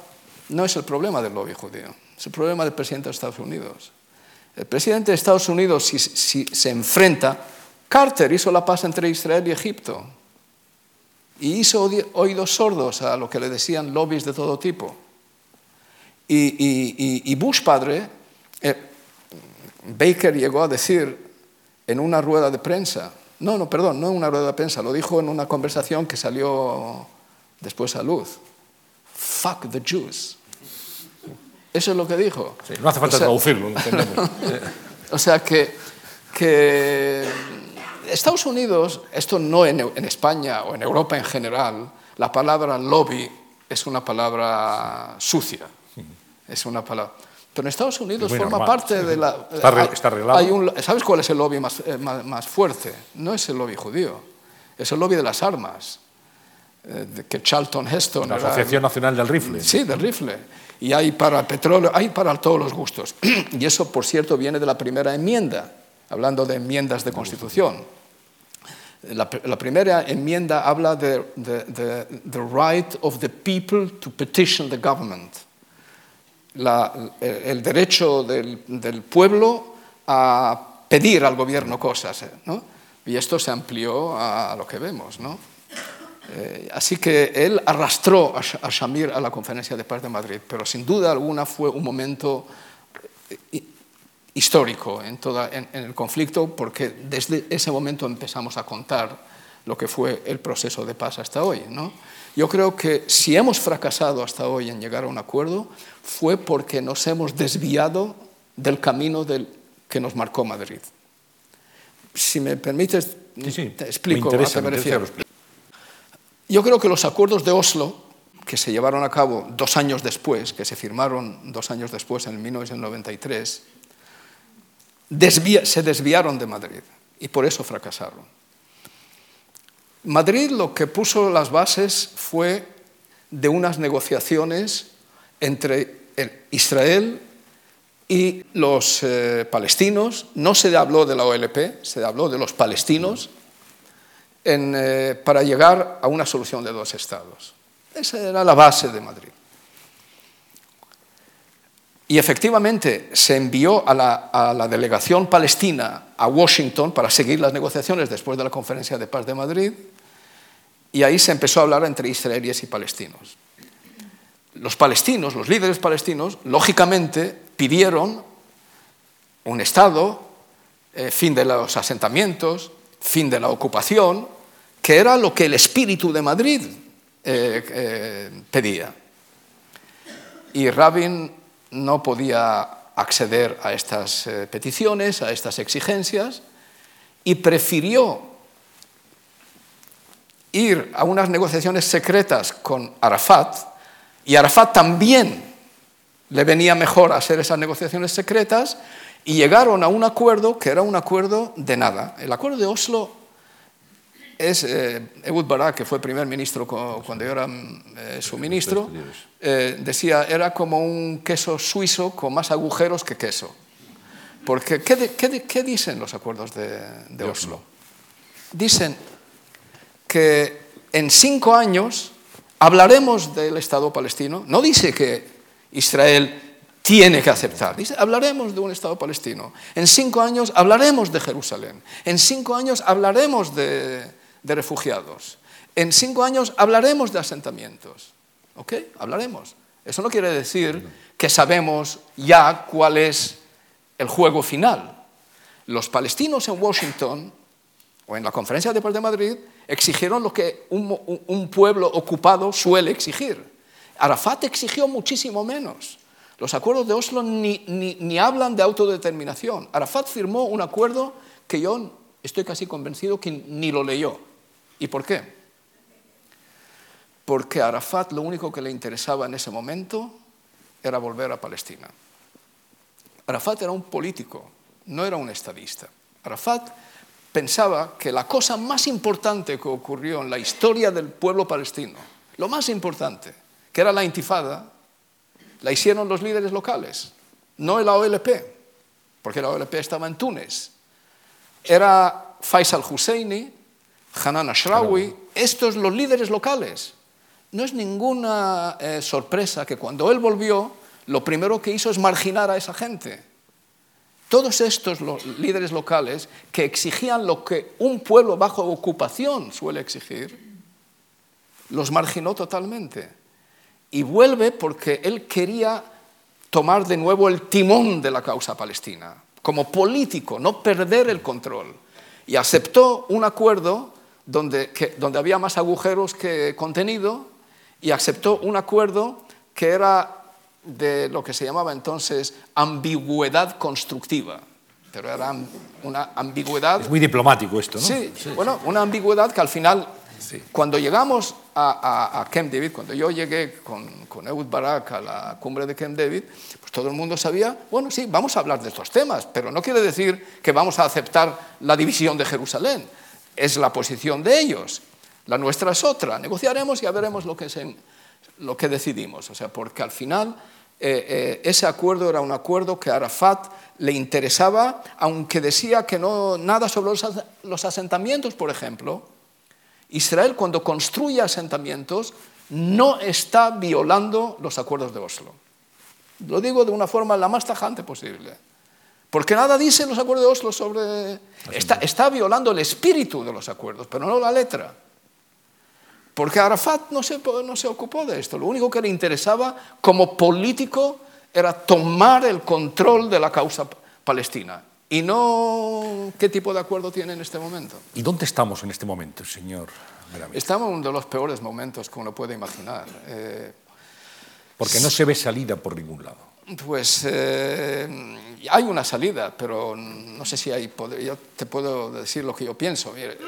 no es el problema del lobby judío, es el problema del presidente de Estados Unidos. El presidente de Estados Unidos, si, se enfrenta, Carter hizo la paz entre Israel y Egipto y hizo oídos sordos a lo que le decían lobbies de todo tipo. Y, y, y Bush padre, eh, Baker llegó a decir en una rueda de prensa, no, no, perdón, no en una rueda de prensa, lo dijo en una conversación que salió después a luz. Fuck the Jews. Eso es lo que dijo. Sí, no hace falta o sea, traducirlo, lo entendemos. o sea que, que, Estados Unidos, esto no en, en, España o en Europa en general, la palabra lobby es una palabra sucia. Es una palabra. Pero en Estados Unidos forma normal. parte de la. Está, hay, está arreglado. Hay un, ¿Sabes cuál es el lobby más, eh, más, más, fuerte? No es el lobby judío, es el lobby de las armas. Eh, que Charlton Heston. La Asociación era, Nacional del Rifle. Sí, del rifle y hay para petróleo, hay para todos los gustos. Y eso, por cierto, viene de la primera enmienda, hablando de enmiendas de constitución. La, primera enmienda habla de, the right of the people to petition the government. La, el derecho del, pueblo a pedir al gobierno cosas. ¿no? Y esto se amplió a lo que vemos. ¿no? Eh, así que él arrastró a, a Shamir a la conferencia de paz de Madrid, pero sin duda alguna fue un momento eh, histórico en, toda, en, en, el conflicto, porque desde ese momento empezamos a contar lo que fue el proceso de paz hasta hoy. ¿no? Yo creo que si hemos fracasado hasta hoy en llegar a un acuerdo, fue porque nos hemos desviado del camino del, que nos marcó Madrid. Si me permites, sí, sí. te explico me interesa, a qué me refiero. Yo creo que los acuerdos de Oslo, que se llevaron a cabo dos años después, que se firmaron dos años después, en 1993, se desviaron de Madrid y por eso fracasaron. Madrid lo que puso las bases fue de unas negociaciones entre Israel y los eh, palestinos. No se habló de la OLP, se habló de los palestinos eh, para llegar a una solución de dos estados. Esa era la base de Madrid. Y efectivamente se envió a la, delegación palestina a Washington para seguir las negociaciones después de la conferencia de paz de Madrid y ahí se empezó a hablar entre israelíes y palestinos. Los palestinos, los líderes palestinos, lógicamente pidieron un Estado, eh, fin de los asentamientos, fin de la ocupación, que era lo que el espíritu de Madrid eh, eh, pedía. Y Rabin no podía acceder a estas eh, peticiones, a estas exigencias, y prefirió ir a unas negociaciones secretas con Arafat, y Arafat también le venía mejor hacer esas negociaciones secretas, y llegaron a un acuerdo que era un acuerdo de nada. El acuerdo de Oslo es eh, Ehud Barak, que fue primer ministro cuando yo era eh, su ministro, eh, decía, era como un queso suizo con más agujeros que queso. Porque, ¿qué, qué, qué dicen los acuerdos de, de Oslo? Dicen que en cinco años hablaremos del Estado palestino. No dice que Israel tiene que aceptar. Dice, hablaremos de un Estado palestino. En cinco años hablaremos de Jerusalén. En cinco años hablaremos de, de refugiados. En cinco años hablaremos de asentamientos. ¿Ok? Hablaremos. Eso no quiere decir que sabemos ya cuál es el juego final. Los palestinos en Washington o en la conferencia de paz de Madrid exigieron lo que un, un pueblo ocupado suele exigir. Arafat exigió muchísimo menos. Los acuerdos de Oslo ni, ni, ni, hablan de autodeterminación. Arafat firmó un acuerdo que yo estoy casi convencido que ni lo leyó. ¿Y por qué? Porque a Arafat lo único que le interesaba en ese momento era volver a Palestina. Arafat era un político, no era un estadista. Arafat pensaba que la cosa más importante que ocurrió en la historia del pueblo palestino, lo más importante, que era la intifada, la hicieron los líderes locales, no la OLP, porque la OLP estaba en Túnez. Era Faisal Husseini, Hanan Ashrawi, estos los líderes locales. No es ninguna eh, sorpresa que cuando él volvió, lo primero que hizo es marginar a esa gente. Todos estos los líderes locales que exigían lo que un pueblo bajo ocupación suele exigir, los marginó totalmente y vuelve porque él quería tomar de nuevo el timón de la causa palestina, como político, no perder el control. Y aceptó un acuerdo donde, que, donde había más agujeros que contenido y aceptó un acuerdo que era de lo que se llamaba entonces ambigüedad constructiva. Pero era una ambigüedad... Es muy diplomático esto, ¿no? Sí, sí bueno, una ambigüedad que al final Sí. Cuando llegamos a, a, a, Camp David, cuando yo llegué con, con Ehud Barak a la cumbre de Camp David, pues todo el mundo sabía, bueno, sí, vamos a hablar de estos temas, pero no quiere decir que vamos a aceptar la división de Jerusalén. Es la posición de ellos. La nuestra es otra. Negociaremos y ya veremos lo que, se, lo que decidimos. O sea, porque al final eh, eh, ese acuerdo era un acuerdo que a Arafat le interesaba, aunque decía que no nada sobre los, los asentamientos, por ejemplo, Israel cuando construye asentamientos no está violando los acuerdos de Oslo. Lo digo de una forma la más tajante posible. Porque nada dice los acuerdos de Oslo sobre... Está, está violando el espíritu de los acuerdos, pero no la letra. Porque Arafat no se, no se ocupó de esto. Lo único que le interesaba como político era tomar el control de la causa palestina y no qué tipo de acuerdo tiene en este momento. ¿Y dónde estamos en este momento, señor Meravich? Estamos en uno de los peores momentos, como lo puede imaginar. Eh, Porque no se ve salida por ningún lado. Pues eh, hay una salida, pero no sé si hay. Yo te puedo decir lo que yo pienso. Mire,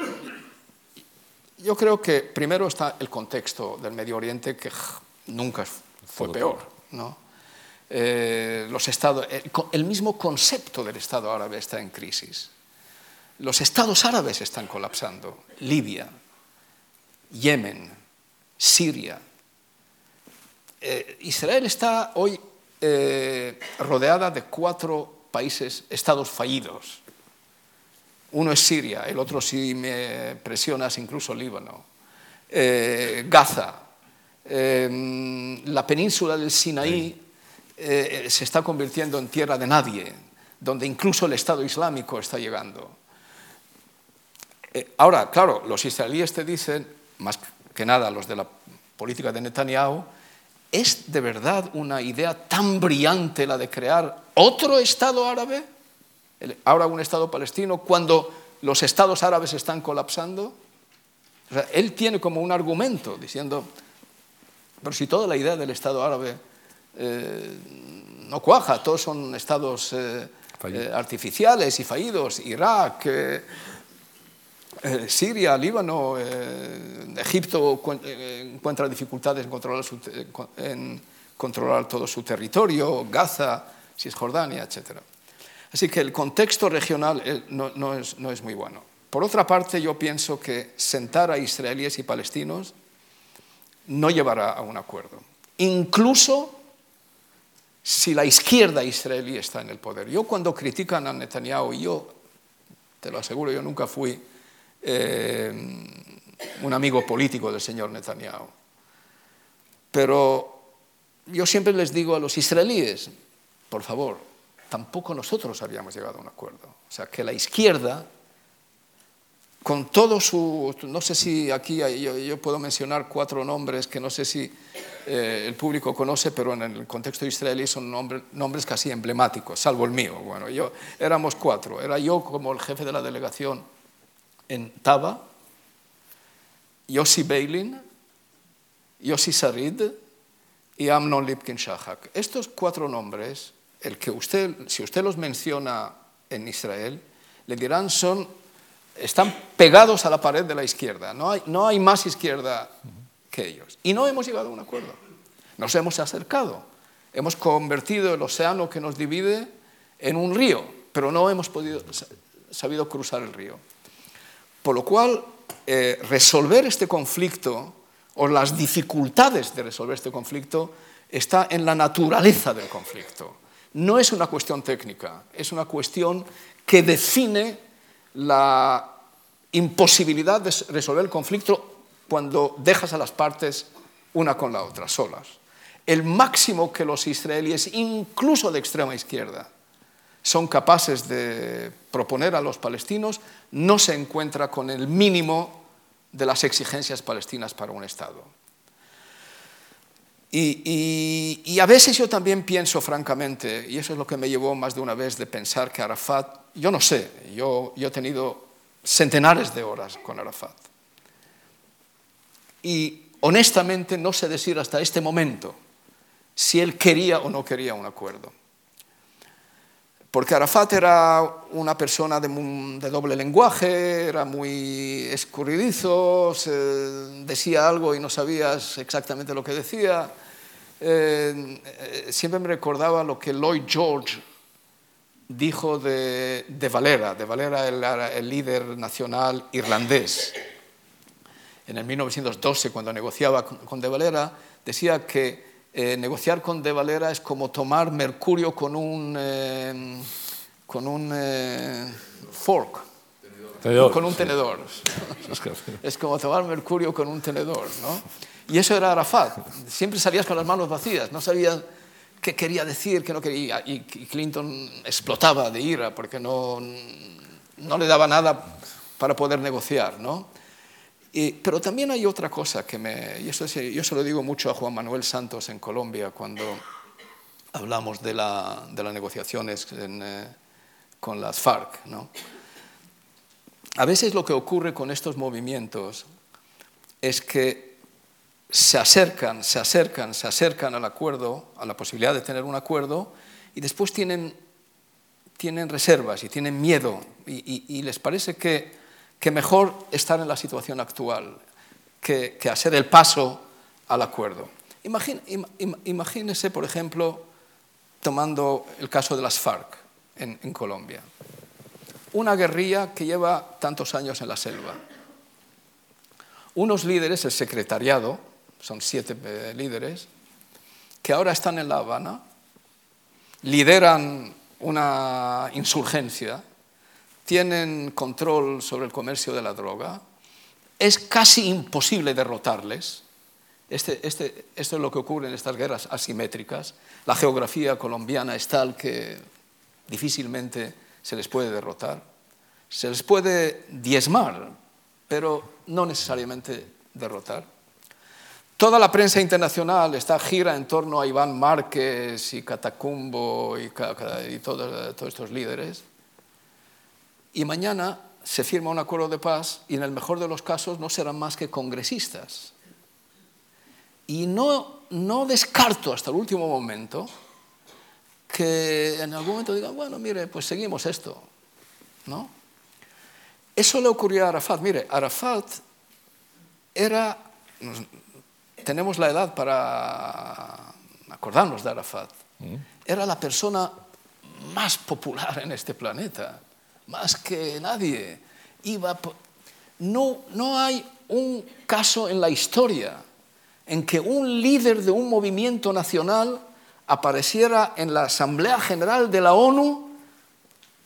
yo creo que primero está el contexto del Medio Oriente, que nunca fue peor. ¿no? Eh, los estados, el, el mismo concepto del Estado árabe está en crisis. Los estados árabes están colapsando. Libia, Yemen, Siria. Eh, Israel está hoy eh, rodeada de cuatro países, estados fallidos. Uno es Siria, el otro, si me presionas, incluso Líbano. Eh, Gaza, eh, la península del Sinaí eh, se está convirtiendo en tierra de nadie, donde incluso el Estado Islámico está llegando. ahora, claro, los israelíes te dicen, más que nada los de la política de Netanyahu, ¿es de verdad una idea tan brillante la de crear otro Estado árabe? ahora un Estado palestino, cuando los Estados árabes están colapsando. él tiene como un argumento diciendo, pero si toda la idea del Estado árabe eh, no cuaja, todos son estados eh, eh, artificiales y fallidos, Irak, Siria, Líbano, Egipto encuentra dificultades en controlar, todo su territorio, Gaza, Cisjordania, etcétera. Así que el contexto regional eh, no, es, no, es, muy bueno. Por otra parte, yo pienso que sentar a israelíes y palestinos no llevará a un acuerdo. Incluso si la izquierda israelí está en el poder. Yo cuando critican a Netanyahu, yo te lo aseguro, yo nunca fui eh, un amigo político del señor Netanyahu. Pero yo siempre les digo a los israelíes, por favor, tampoco nosotros habíamos llegado a un acuerdo. O sea, que la izquierda, con todo su... No sé si aquí yo, puedo mencionar cuatro nombres que no sé si eh, el público conoce, pero en el contexto israelí son nombres casi emblemáticos, salvo el mío. Bueno, yo, éramos cuatro. Era yo como el jefe de la delegación en Taba, Yossi Beilin, Yossi Sarid y Amnon Lipkin Shahak. Estos cuatro nombres el que usted, si usted los menciona en Israel, le dirán son, están pegados a la pared de la izquierda, no hay, no hay más izquierda que ellos. Y no hemos llegado a un acuerdo, nos hemos acercado, hemos convertido el océano que nos divide en un río, pero no hemos podido, sabido cruzar el río. Por lo cual, eh, resolver este conflicto o las dificultades de resolver este conflicto está en la naturaleza del conflicto no es una cuestión técnica, es una cuestión que define la imposibilidad de resolver el conflicto cuando dejas a las partes una con la otra, solas. El máximo que los israelíes, incluso de extrema izquierda, son capaces de proponer a los palestinos no se encuentra con el mínimo de las exigencias palestinas para un Estado. Y, a veces yo también pienso, francamente, y eso es lo que me llevó más de una vez de pensar que Arafat, yo no sé, yo, yo he tenido centenares de horas con Arafat. Y honestamente no sé decir hasta este momento si él quería o no quería un acuerdo. Porque Arafat era una persona de, doble lenguaje, era muy escurridizo, decía algo y no sabías exactamente lo que decía. Eh, siempre me recordaba lo que Lloyd George dijo de, Valera. De Valera era el líder nacional irlandés. En el 1912, cuando negociaba con De Valera, decía que eh, negociar con De Valera es como tomar mercurio con un, eh, con un eh, fork, con un tenedor. es como tomar mercurio con un tenedor, ¿no? Y eso era Arafat. Siempre salías con las manos vacías, no sabías qué quería decir, qué no quería. Y Clinton explotaba de ira porque no, no le daba nada para poder negociar, ¿no? Pero también hay otra cosa que me... Y eso yo se lo digo mucho a Juan Manuel Santos en Colombia cuando hablamos de, la, de las negociaciones eh, con las FARC. ¿no? A veces lo que ocurre con estos movimientos es que se acercan, se acercan, se acercan al acuerdo, a la posibilidad de tener un acuerdo, y después tienen, tienen reservas y tienen miedo, y les parece que que mejor estar en la situación actual que, hacer el paso al acuerdo. imagínese, por ejemplo, tomando el caso de las FARC en, en Colombia. Una guerrilla que lleva tantos años en la selva. Unos líderes, el secretariado, son siete eh, líderes, que ahora están en La Habana, lideran una insurgencia tienen control sobre el comercio de la droga, es casi imposible derrotarles. Este, este, esto es lo que ocurre en estas guerras asimétricas. La geografía colombiana es tal que difícilmente se les puede derrotar. Se les puede diezmar, pero no necesariamente derrotar. Toda la prensa internacional está gira en torno a Iván Márquez y Catacumbo y, y todos, todos estos líderes. Y mañana se firma un acuerdo de paz y en el mejor de los casos no serán más que congresistas. Y no, no descarto hasta el último momento que en algún momento digan, bueno, mire, pues seguimos esto. ¿no? Eso le ocurrió a Arafat. Mire, Arafat era, tenemos la edad para acordarnos de Arafat, mm. era la persona más popular en este planeta, más que nadie. Iba no, no hay un caso en la historia en que un líder de un movimiento nacional apareciera en la Asamblea General de la ONU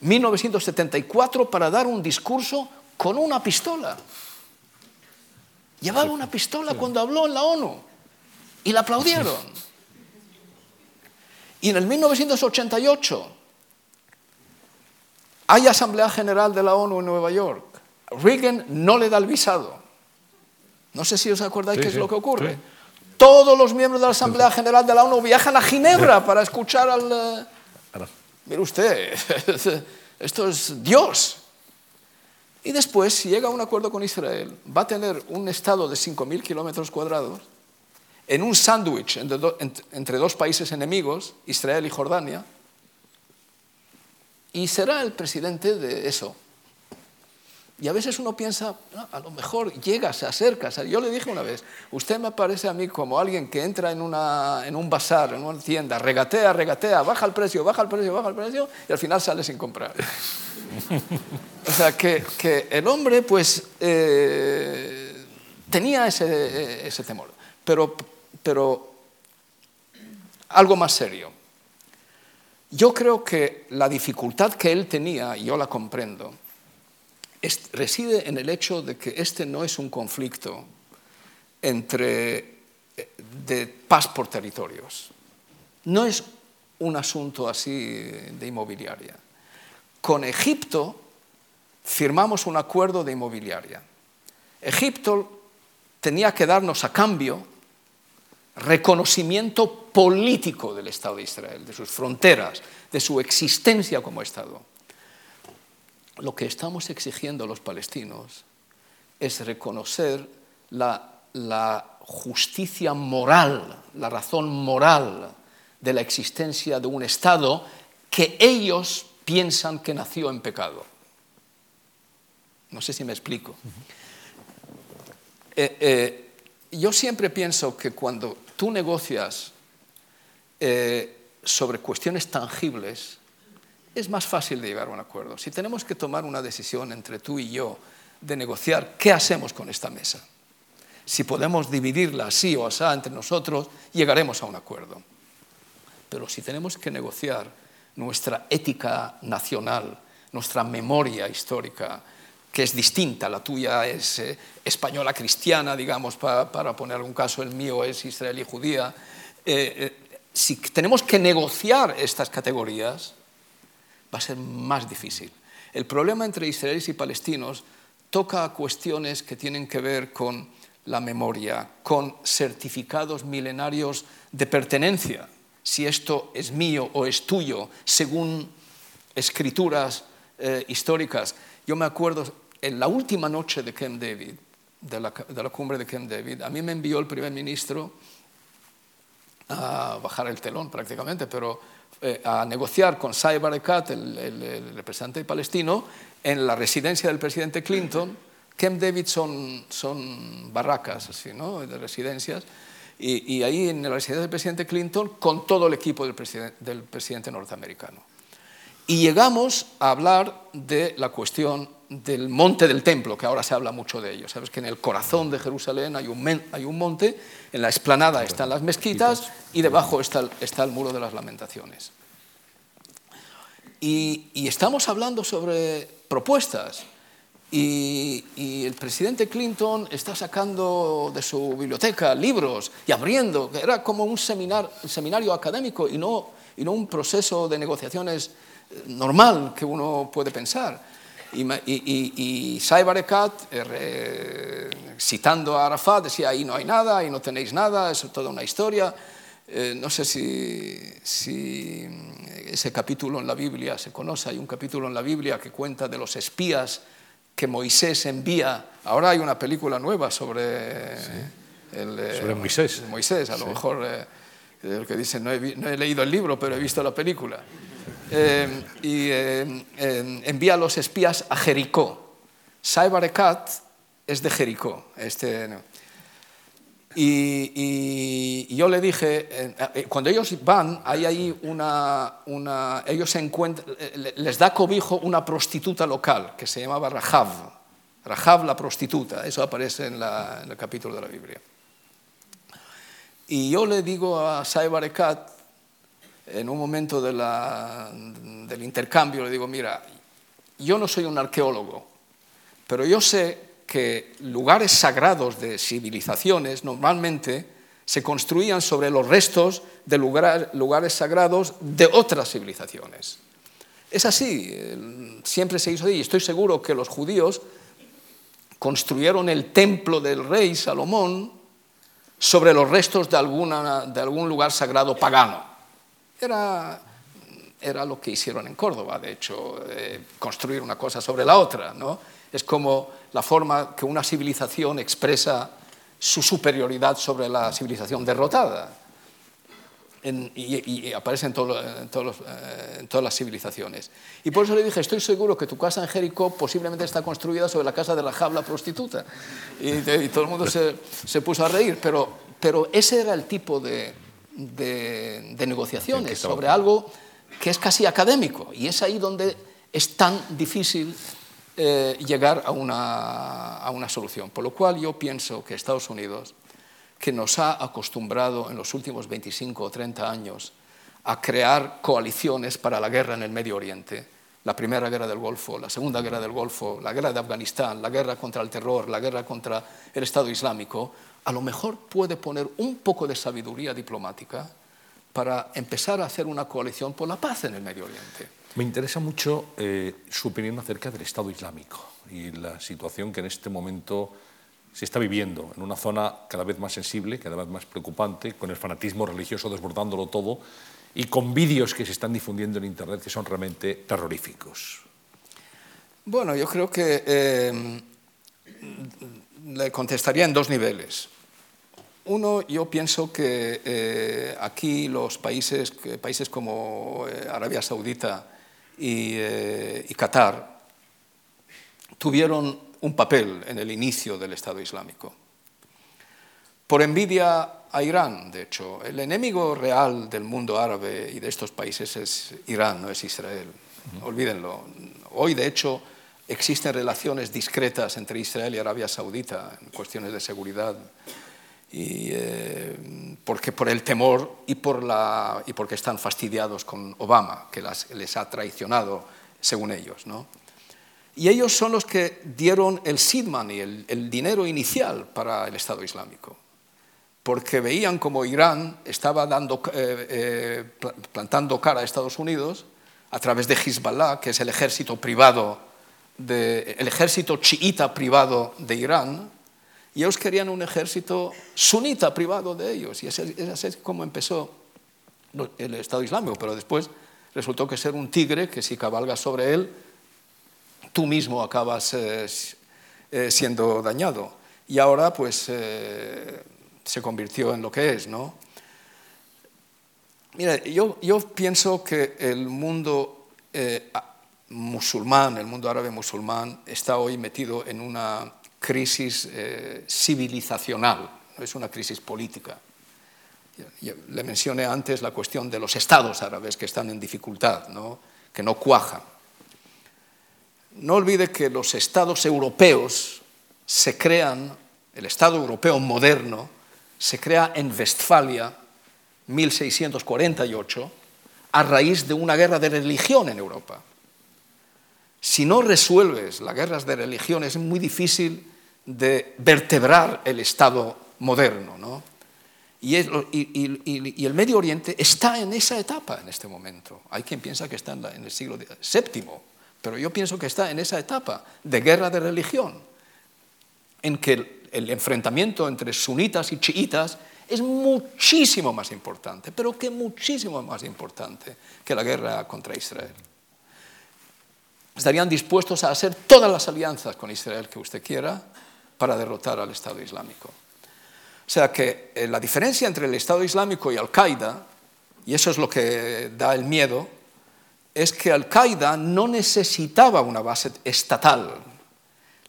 1974 para dar un discurso con una pistola. Llevaba una pistola cuando habló en la ONU y la aplaudieron. Y en el 1988 hay Asamblea General de la ONU en Nueva York. Reagan no le da el visado. No sé si os acordáis qué es lo que ocurre. Todos los miembros de la Asamblea General de la ONU viajan a Ginebra para escuchar al... Eh, mire usted, esto es Dios. Y después, si llega a un acuerdo con Israel, va a tener un estado de 5.000 kilómetros cuadrados en un sándwich entre dos países enemigos, Israel y Jordania, y será el presidente de eso. Y a veces uno piensa, a lo mejor llega, se acerca. yo le dije una vez, usted me parece a mí como alguien que entra en, una, en un bazar, en una tienda, regatea, regatea, baja el precio, baja el precio, baja el precio, y al final sale sin comprar. o sea, que, que, el hombre pues eh, tenía ese, ese temor. Pero, pero algo más serio. Yo creo que la dificultad que él tenía, y yo la comprendo, reside en el hecho de que este no es un conflicto entre, eh, de paz por territorios. No es un asunto así de inmobiliaria. Con Egipto firmamos un acuerdo de inmobiliaria. Egipto tenía que darnos a cambio reconocimiento político del Estado de Israel, de sus fronteras, de su existencia como Estado lo que estamos exigiendo a los palestinos es reconocer la, justicia moral, la razón moral de la existencia de un Estado que ellos piensan que nació en pecado. No sé si me explico. Eh, eh, yo siempre pienso que cuando tú negocias eh, sobre cuestiones tangibles, es más fácil de llegar a un acuerdo. Si tenemos que tomar una decisión entre tú y yo de negociar, ¿qué hacemos con esta mesa? Si podemos dividirla así o así entre nosotros, llegaremos a un acuerdo. Pero si tenemos que negociar nuestra ética nacional, nuestra memoria histórica, que es distinta, la tuya es eh, española cristiana, digamos, para poner algún caso, el mío es israelí judía, eh, eh, si tenemos que negociar estas categorías, va a ser más difícil. El problema entre israelíes y palestinos toca cuestiones que tienen que ver con la memoria, con certificados milenarios de pertenencia, si esto es mío o es tuyo, según escrituras históricas. Yo me acuerdo, en la última noche de Camp David, de la, de la cumbre de Camp David, a mí me envió el primer ministro a bajar el telón prácticamente, pero eh, a negociar con Saeb Erekat, el, representante palestino, en la residencia del presidente Clinton. Camp David son, son barracas así, ¿no? de residencias. Y, y, ahí en la residencia del presidente Clinton con todo el equipo del del presidente norteamericano. Y llegamos a hablar de la cuestión del monte del templo, que ahora se habla mucho de ello. Sabes que en el corazón de Jerusalén hay un, hay un monte, en la explanada están las mezquitas y debajo está el, está el muro de las lamentaciones. Y, y estamos hablando sobre propuestas. Y, y, el presidente Clinton está sacando de su biblioteca libros y abriendo, era como un, seminar, seminario académico y no, y no un proceso de negociaciones normal que uno puede pensar. Y, y, y Saib eh, citando a Arafat, decía, ahí no hay nada, ahí no tenéis nada, es toda una historia. Eh, no sé si, si, ese capítulo en la Biblia se conoce, hay un capítulo en la Biblia que cuenta de los espías que Moisés envía. Ahora hay una película nueva sobre, el, eh, sobre Moisés. Moisés, a lo mejor eh, el que dice, no he, no he leído el libro, pero he visto la película. Eh, y eh, envía a los espías a Jericó. Saibarekat es de Jericó. Este, y, y, yo le dije, eh, cuando ellos van, hay ahí una, una, ellos se encuentran, les da cobijo una prostituta local que se llamaba Rahav. Rahav la prostituta, eso aparece en, la, en el capítulo de la Biblia. Y yo le digo a Saibarekat, en un momento del intercambio, le digo, mira, yo no soy un arqueólogo, pero yo sé que lugares sagrados de civilizaciones normalmente se construían sobre los restos de lugares sagrados de otras civilizaciones. Es así, siempre se hizo así. Estoy seguro que los judíos construyeron el templo del rey Salomón sobre los restos de, alguna, de algún lugar sagrado pagano. Era, era lo que hicieron en Córdoba, de hecho, eh, construir una cosa sobre la otra. ¿no? Es como la forma que una civilización expresa su superioridad sobre la civilización derrotada. Y, y, aparece eh, en, todas las civilizaciones. Y por eso le dije, estoy seguro que tu casa en Jericó posiblemente está construida sobre la casa de la jabla prostituta. Y, todo el mundo se, puso a reír, pero ese era el tipo de, de, de negociaciones sobre algo que es casi académico y es ahí donde es tan difícil eh, llegar a una, a una solución. Por lo cual yo pienso que Estados Unidos, que nos ha acostumbrado en los últimos 25 o 30 años a crear coaliciones para la guerra en el Medio Oriente, la primera guerra del Golfo, la segunda guerra del Golfo, la guerra de Afganistán, la guerra contra el terror, la guerra contra el Estado Islámico, a lo mejor puede poner un poco de sabiduría diplomática para empezar a hacer una coalición por la paz en el Medio Oriente. Me interesa mucho eh, su opinión acerca del Estado Islámico y la situación que en este momento se está viviendo en una zona cada vez más sensible, cada vez más preocupante, con el fanatismo religioso desbordándolo todo y con vídeos que se están difundiendo en Internet que son realmente terroríficos. Bueno, yo creo que eh, le contestaría en dos niveles. Uno, yo pienso que eh, aquí los países, países como eh, Arabia Saudita y, eh, y, Qatar tuvieron un papel en el inicio del Estado Islámico. Por envidia a Irán, de hecho. El enemigo real del mundo árabe y de estos países es Irán, no es Israel. Olvídenlo. Hoy, de hecho, existen relaciones discretas entre Israel y Arabia Saudita en cuestiones de seguridad y, eh, porque por el temor y, por la, y porque están fastidiados con Obama, que les ha traicionado según ellos. ¿no? Y ellos son los que dieron el seed money, el, el dinero inicial para el Estado Islámico, porque veían como Irán estaba dando, eh, eh, plantando cara a Estados Unidos a través de Hezbollah, que es el ejército privado, de, el ejército chiita privado de Irán, y ellos querían un ejército sunita privado de ellos. Y es así como empezó el Estado Islámico. Pero después resultó que ser un tigre que si cabalgas sobre él, tú mismo acabas eh, eh, siendo dañado. Y ahora pues eh, se convirtió en lo que es, ¿no? Mira, yo, yo pienso que el mundo musulmán, el mundo árabe musulmán, está hoy metido en una crisis eh, civilizacional, no es una crisis política. Le mencioné antes la cuestión de los estados árabes que están en dificultad, ¿no? que no cuajan. No olvide que los estados europeos se crean, el estado europeo moderno se crea en Westfalia 1648, a raíz de una guerra de religión en Europa. Si no resuelves las guerras de religión es muy difícil de vertebrar el Estado moderno. ¿no? Y, el, Medio Oriente está en esa etapa en este momento. Hay quien piensa que está en, el siglo VII, pero yo pienso que está en esa etapa de guerra de religión, en que el enfrentamiento entre sunitas y chiitas es muchísimo más importante, pero que muchísimo más importante que la guerra contra Israel. Estarían dispuestos a hacer todas las alianzas con Israel que usted quiera para derrotar al Estado Islámico. O sea que eh, la diferencia entre el Estado Islámico y Al-Qaeda, y eso es lo que da el miedo, es que Al-Qaeda no necesitaba una base estatal.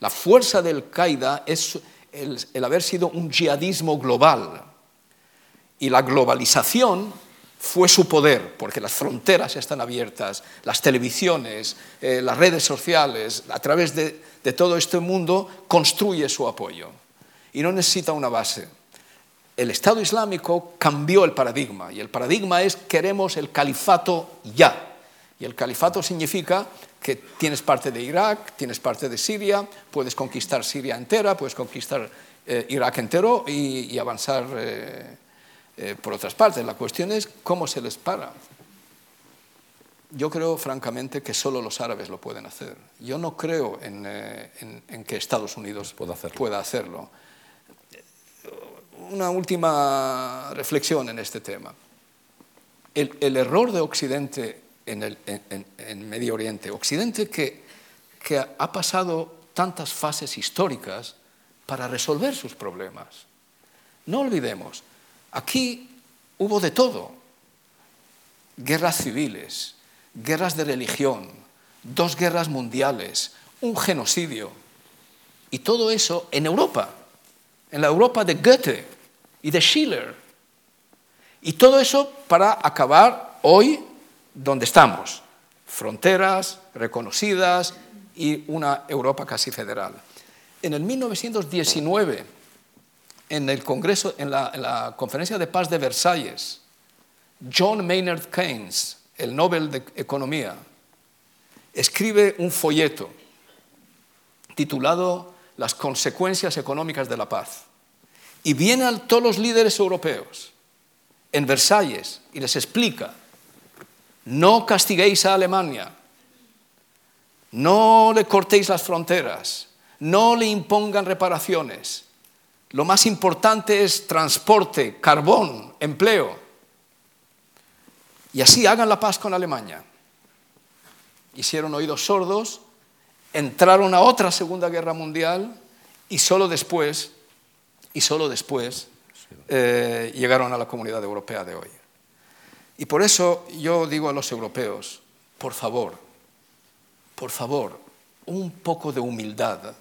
La fuerza del Al-Qaeda es el, haber sido un yihadismo global. Y la globalización fue su poder, porque las fronteras están abiertas, las televisiones, eh, las redes sociales, a través de, todo este mundo construye su apoyo. Y no necesita una base. El Estado Islámico cambió el paradigma, y el paradigma es queremos el califato ya. Y el califato significa que tienes parte de Irak, tienes parte de Siria, puedes conquistar Siria entera, puedes conquistar eh, Irak entero y, avanzar eh, eh, por otras partes. La cuestión es cómo se les para. Yo creo, francamente, que solo los árabes lo pueden hacer. Yo no creo en, que Estados Unidos pueda hacerlo. Una última reflexión en este tema. el error de Occidente en, el, Medio Oriente. Occidente que, que ha pasado tantas fases históricas para resolver sus problemas. No olvidemos, aquí hubo de todo. Guerras civiles, guerras de religión, dos guerras mundiales, un genocidio. Y todo eso en Europa, en la Europa de Goethe y de Schiller. Y todo eso para acabar hoy donde estamos, fronteras reconocidas y una Europa casi federal. En el 1919, en el Congreso, en la, la Conferencia de Paz de Versalles, John Maynard Keynes, el Nobel de Economía, escribe un folleto titulado Las consecuencias económicas de la paz. Y vienen todos los líderes europeos en Versalles y les explica no castiguéis a Alemania, no le cortéis las fronteras, no le impongan reparaciones. Lo más importante es transporte, carbón, empleo. Y así hagan la paz con Alemania. Hicieron oídos sordos, entraron a otra Segunda Guerra Mundial y solo después, y solo después, eh, llegaron a la Comunidad Europea de hoy. Y por eso yo digo a los europeos, por favor, por favor, un poco de humildad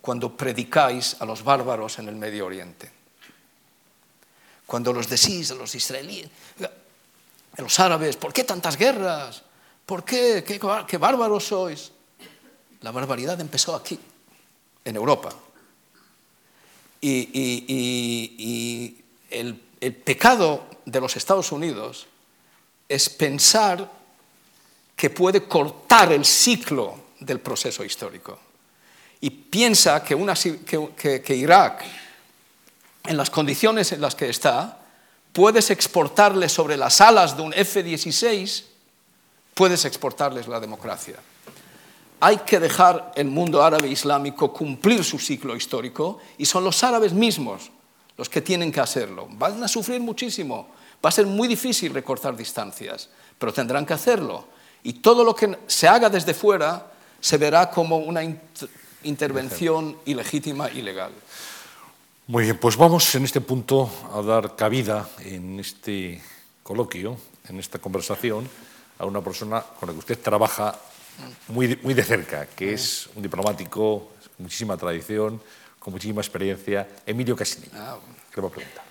cuando predicáis a los bárbaros en el Medio Oriente. Cuando los decís a los israelíes, a los árabes, ¿por qué tantas guerras? ¿Por qué? ¿Qué, bárbaros sois? La barbaridad empezó aquí, en Europa. Y, el, el pecado de los Estados Unidos es pensar que puede cortar el ciclo del proceso histórico. Y piensa que, Irak, en las condiciones en las que está, puedes exportarles sobre las alas de un F-16, puedes exportarles la democracia. Hay que dejar el mundo árabe islámico cumplir su ciclo histórico y son los árabes mismos los que tienen que hacerlo. Van a sufrir muchísimo, va a ser muy difícil recortar distancias, pero tendrán que hacerlo. Y todo lo que se haga desde fuera se verá como una intervención ilegítima y legal. Muy bien, pues vamos en este punto a dar cabida en este coloquio, en esta conversación, a una persona con la que usted trabaja muy, muy de cerca, que es un diplomático, con muchísima tradición, con muchísima experiencia, Emilio Cassini. Ah, ¿Qué va a preguntar?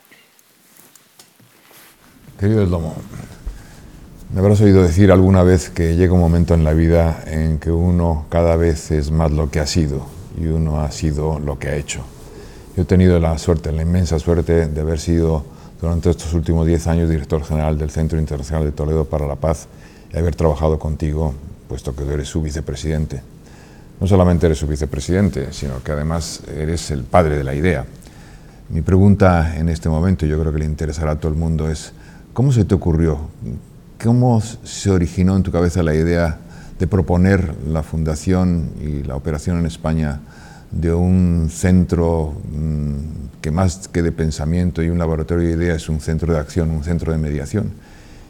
Querido Lomo, me habrás oído decir alguna vez que llega un momento en la vida en que uno cada vez es más lo que ha sido y uno ha sido lo que ha hecho. Yo he tenido la suerte, la inmensa suerte de haber sido durante estos últimos 10 años director general del Centro Internacional de Toledo para la Paz y haber trabajado contigo, puesto que tú eres su vicepresidente. No solamente eres su vicepresidente, sino que además eres el padre de la idea. Mi pregunta en este momento, y yo creo que le interesará a todo el mundo, es ¿cómo se te ocurrió? ¿Cómo se originó en tu cabeza la idea de proponer la fundación y la operación en España de un centro mm, que más que de pensamiento y un laboratorio de ideas es un centro de acción, un centro de mediación,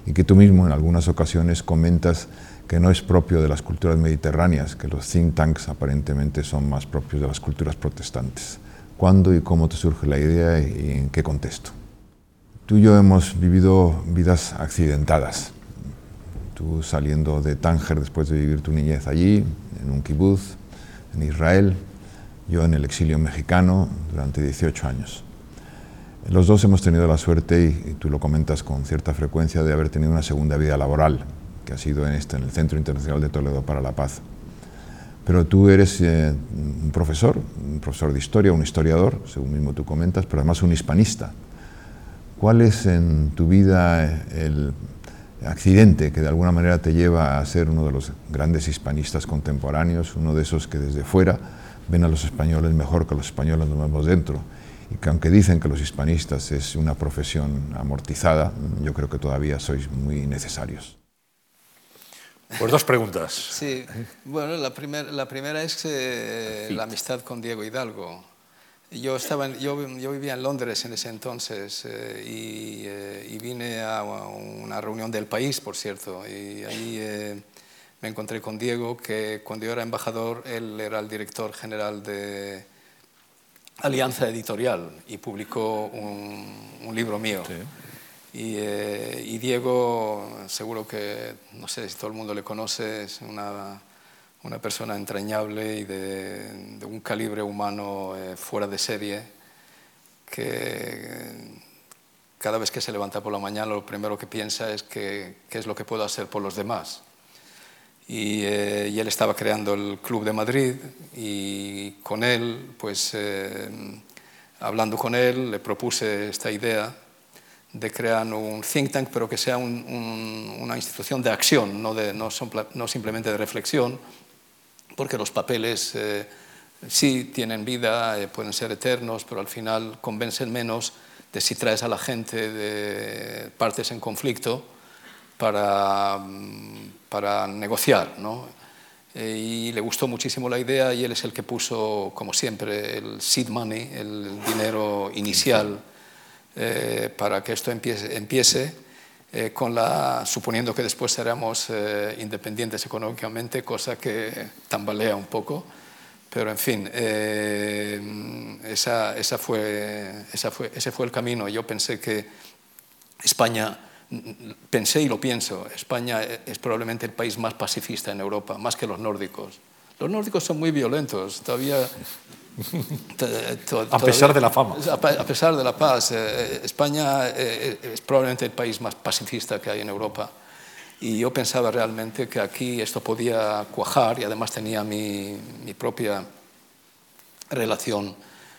y que tú mismo en algunas ocasiones comentas que no es propio de las culturas mediterráneas, que los think tanks aparentemente son más propios de las culturas protestantes. ¿Cuándo y cómo te surge la idea y en qué contexto? Tú y yo hemos vivido vidas accidentadas. Tú saliendo de Tánger después de vivir tu niñez allí, en un kibutz, en Israel, yo en el exilio mexicano durante 18 años. Los dos hemos tenido la suerte, y, tú lo comentas con cierta frecuencia, de haber tenido una segunda vida laboral, que ha sido en, este, en el Centro Internacional de Toledo para la Paz. Pero tú eres eh, un profesor, un profesor de historia, un historiador, según mismo tú comentas, pero además un hispanista. ¿Cuál es en tu vida el accidente que de alguna manera te lleva a ser uno de los grandes hispanistas contemporáneos, uno de esos que desde fuera ven a los españoles mejor que los españoles nos vemos dentro. Y que aunque dicen que los hispanistas es una profesión amortizada, yo creo que todavía sois muy necesarios. Pues dos preguntas. Sí, bueno, la, primer, la primera es eh, la amistad con Diego Hidalgo. Yo, estaba yo, yo, vivía en Londres en ese entonces eh, y, eh, y, vine a una reunión del país, por cierto, y ahí me encontré con Diego, que cuando yo era embajador, él era el director general de Alianza Editorial y publicó un, libro mío. Eh, y, Diego, seguro que, no sé si todo el mundo le conoce, es una, una persona entrañable y de, de un calibre humano eh, fuera de serie, que cada vez que se levanta por la mañana lo primero que piensa es qué es lo que puedo hacer por los demás. Eh, y, él estaba creando el Club de Madrid y con él, pues eh, hablando con él, le propuse esta idea de crear un think tank, pero que sea una institución de acción, no, de, no, no, simplemente de reflexión, porque los papeles eh, sí tienen vida, pueden ser eternos, pero al final convencen menos de si traes a la gente de partes en conflicto para, para negociar. ¿no? Eh, y le gustó muchísimo la idea y él es el que puso, como siempre, el seed money, el dinero inicial eh, para que esto empiece, empiece eh, con la, suponiendo que después seremos independientes económicamente, cosa que tambalea un poco. Pero en fin, esa, esa fue, esa fue, ese fue el camino. Yo pensé que España pensé y lo pienso, España es probablemente el país más pacifista en Europa, más que los nórdicos. Los nórdicos son muy violentos, todavía... a pesar de la fama. A pesar de la paz. Eh, España eh, es probablemente el país más pacifista que hay en Europa. Y yo pensaba realmente que aquí esto podía cuajar y además tenía mi, mi propia relación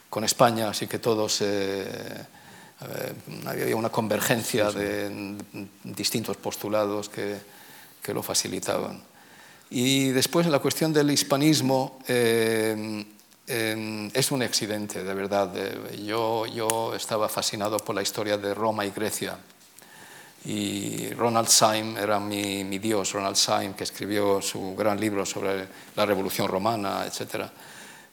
con España, así que todos... Eh, eh, había una convergencia de distintos postulados que, que, lo facilitaban. Y después la cuestión del hispanismo eh, eh, es un accidente, de verdad. Yo, yo estaba fascinado por la historia de Roma y Grecia. Y Ronald Syme era mi, mi dios, Ronald Syme, que escribió su gran libro sobre la Revolución Romana, etcétera.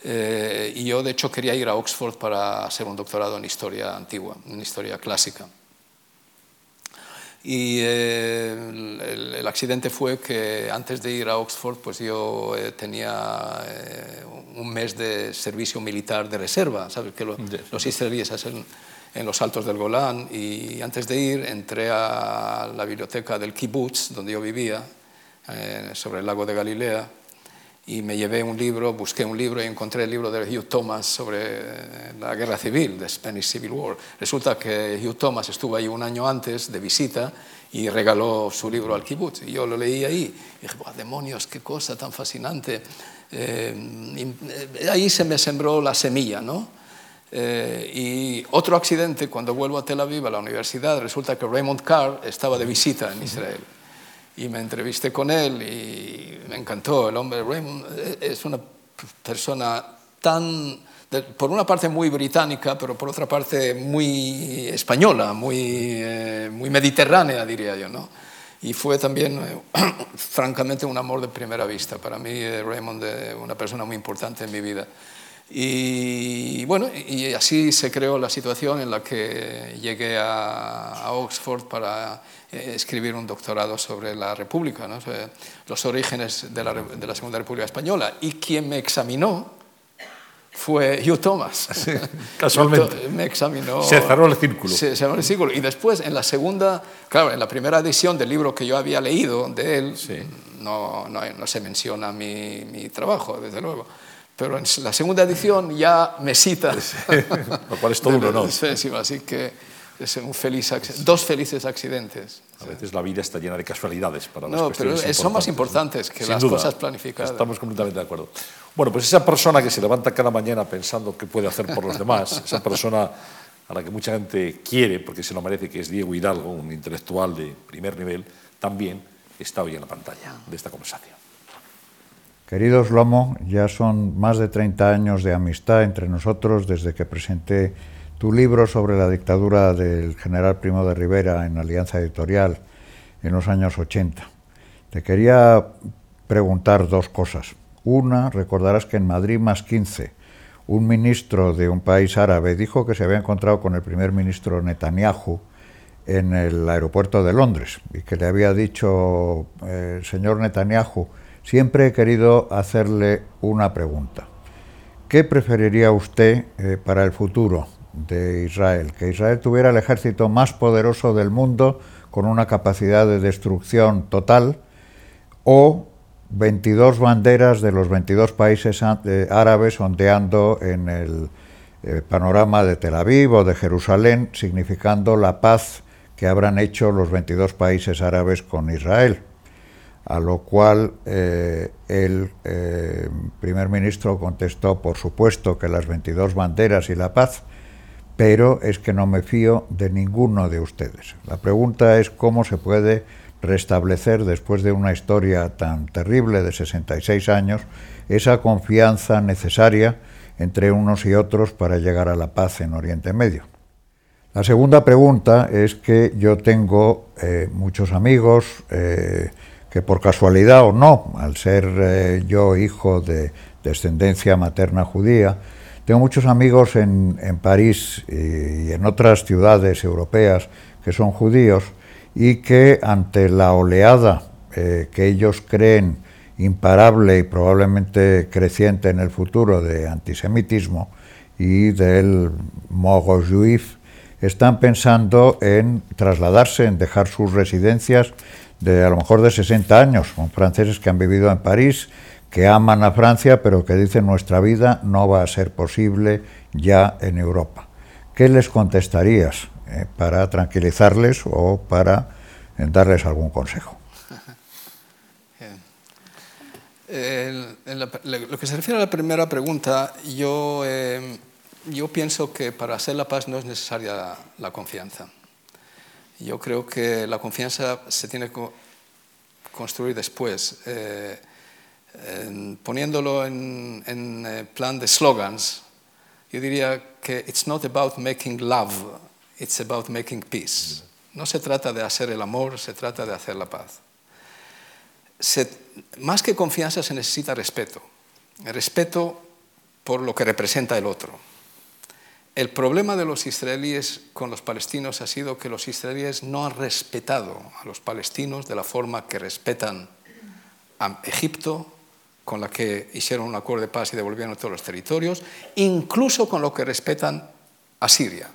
Eh, y yo, de hecho, quería ir a Oxford para hacer un doctorado en historia antigua, en historia clásica. Y eh, el, accidente fue que antes de ir a Oxford, pues yo eh, tenía un mes de servicio militar de reserva, ¿sabes? Que los israelíes hacen en los altos del Golán. Y antes de ir, entré a la biblioteca del kibbutz, donde yo vivía, sobre el lago de Galilea y me llevé un libro, busqué un libro y encontré el libro de Hugh Thomas sobre la guerra civil, the Spanish Civil War. Resulta que Hugh Thomas estuvo ahí un año antes de visita y regaló su libro al kibbutz. Y yo lo leí ahí y dije, demonios, qué cosa tan fascinante. Eh, ahí se me sembró la semilla, ¿no? Eh, y otro accidente, cuando vuelvo a Tel Aviv, a la universidad, resulta que Raymond Carr estaba de visita en Israel. Y me entrevisté con él y me encantó. El hombre Raymond es una persona tan, por una parte muy británica, pero por otra parte muy española, muy, eh, muy mediterránea, diría yo. ¿no? Y fue también, eh, francamente, un amor de primera vista. Para mí, Raymond es una persona muy importante en mi vida. Y bueno, y así se creó la situación en la que llegué a, Oxford para eh, escribir un doctorado sobre la República, ¿no? los orígenes de la, de la, Segunda República Española. Y quien me examinó fue Hugh Thomas. casualmente. Me examinó. Se cerró el círculo. Se, cerró el círculo. Y después, en la segunda, claro, en la primera edición del libro que yo había leído de él, no, no, no, se menciona mi, mi trabajo, desde luego pero en la segunda edición ya me cita. Lo cual es todo un honor. Así que es un feliz, dos felices accidentes. A veces la vida está llena de casualidades para las No, pero son más importantes que las cosas planificadas. Estamos completamente de acuerdo. Bueno, pues esa persona que se levanta cada mañana pensando qué puede hacer por los demás, esa persona a la que mucha gente quiere, porque se lo merece, que es Diego Hidalgo, un intelectual de primer nivel, también está hoy en la pantalla de esta conversación. Queridos Lomo, ya son más de 30 años de amistad entre nosotros desde que presenté tu libro sobre la dictadura del general Primo de Rivera en Alianza Editorial en los años 80. Te quería preguntar dos cosas. Una, recordarás que en Madrid más 15, un ministro de un país árabe dijo que se había encontrado con el primer ministro Netanyahu en el aeropuerto de Londres y que le había dicho, eh, señor Netanyahu, Siempre he querido hacerle una pregunta. ¿Qué preferiría usted eh, para el futuro de Israel? ¿Que Israel tuviera el ejército más poderoso del mundo con una capacidad de destrucción total o 22 banderas de los 22 países eh, árabes ondeando en el eh, panorama de Tel Aviv o de Jerusalén, significando la paz que habrán hecho los 22 países árabes con Israel? a lo cual eh, el primer ministro contestó, por supuesto, que las 22 banderas y la paz, pero es que no me fío de ninguno de ustedes. La pregunta es cómo se puede restablecer, después de una historia tan terrible de 66 años, esa confianza necesaria entre unos y otros para llegar a la paz en Oriente Medio. La segunda pregunta es que yo tengo eh, muchos amigos, que por casualidad o no, al ser eh, yo hijo de descendencia materna judía, tengo muchos amigos en, París y, en otras ciudades europeas que son judíos y que ante la oleada eh, que ellos creen imparable y probablemente creciente en el futuro de antisemitismo y del mogo juif, están pensando en trasladarse, en dejar sus residencias de a lo mejor de 60 años, son franceses que han vivido en París, que aman a Francia, pero que dicen nuestra vida no va a ser posible ya en Europa. ¿Qué les contestarías eh, para tranquilizarles o para eh, darles algún consejo? lo que se refiere a la primera pregunta, yo, eh, yo pienso que para hacer la paz no es necesaria la confianza. Yo creo que la confianza se tiene que construir después. Eh, poniéndolo en, en eh, plan de slogans, yo diría que it's not about making love, it's about making peace. No se trata de hacer el amor, se trata de hacer la paz. más que confianza se necesita respeto. El respeto por lo que representa el otro. El problema de los israelíes con los palestinos ha sido que los israelíes no han respetado a los palestinos de la forma que respetan a Egipto, con la que hicieron un acuerdo de paz y devolvieron todos los territorios, incluso con lo que respetan a Siria.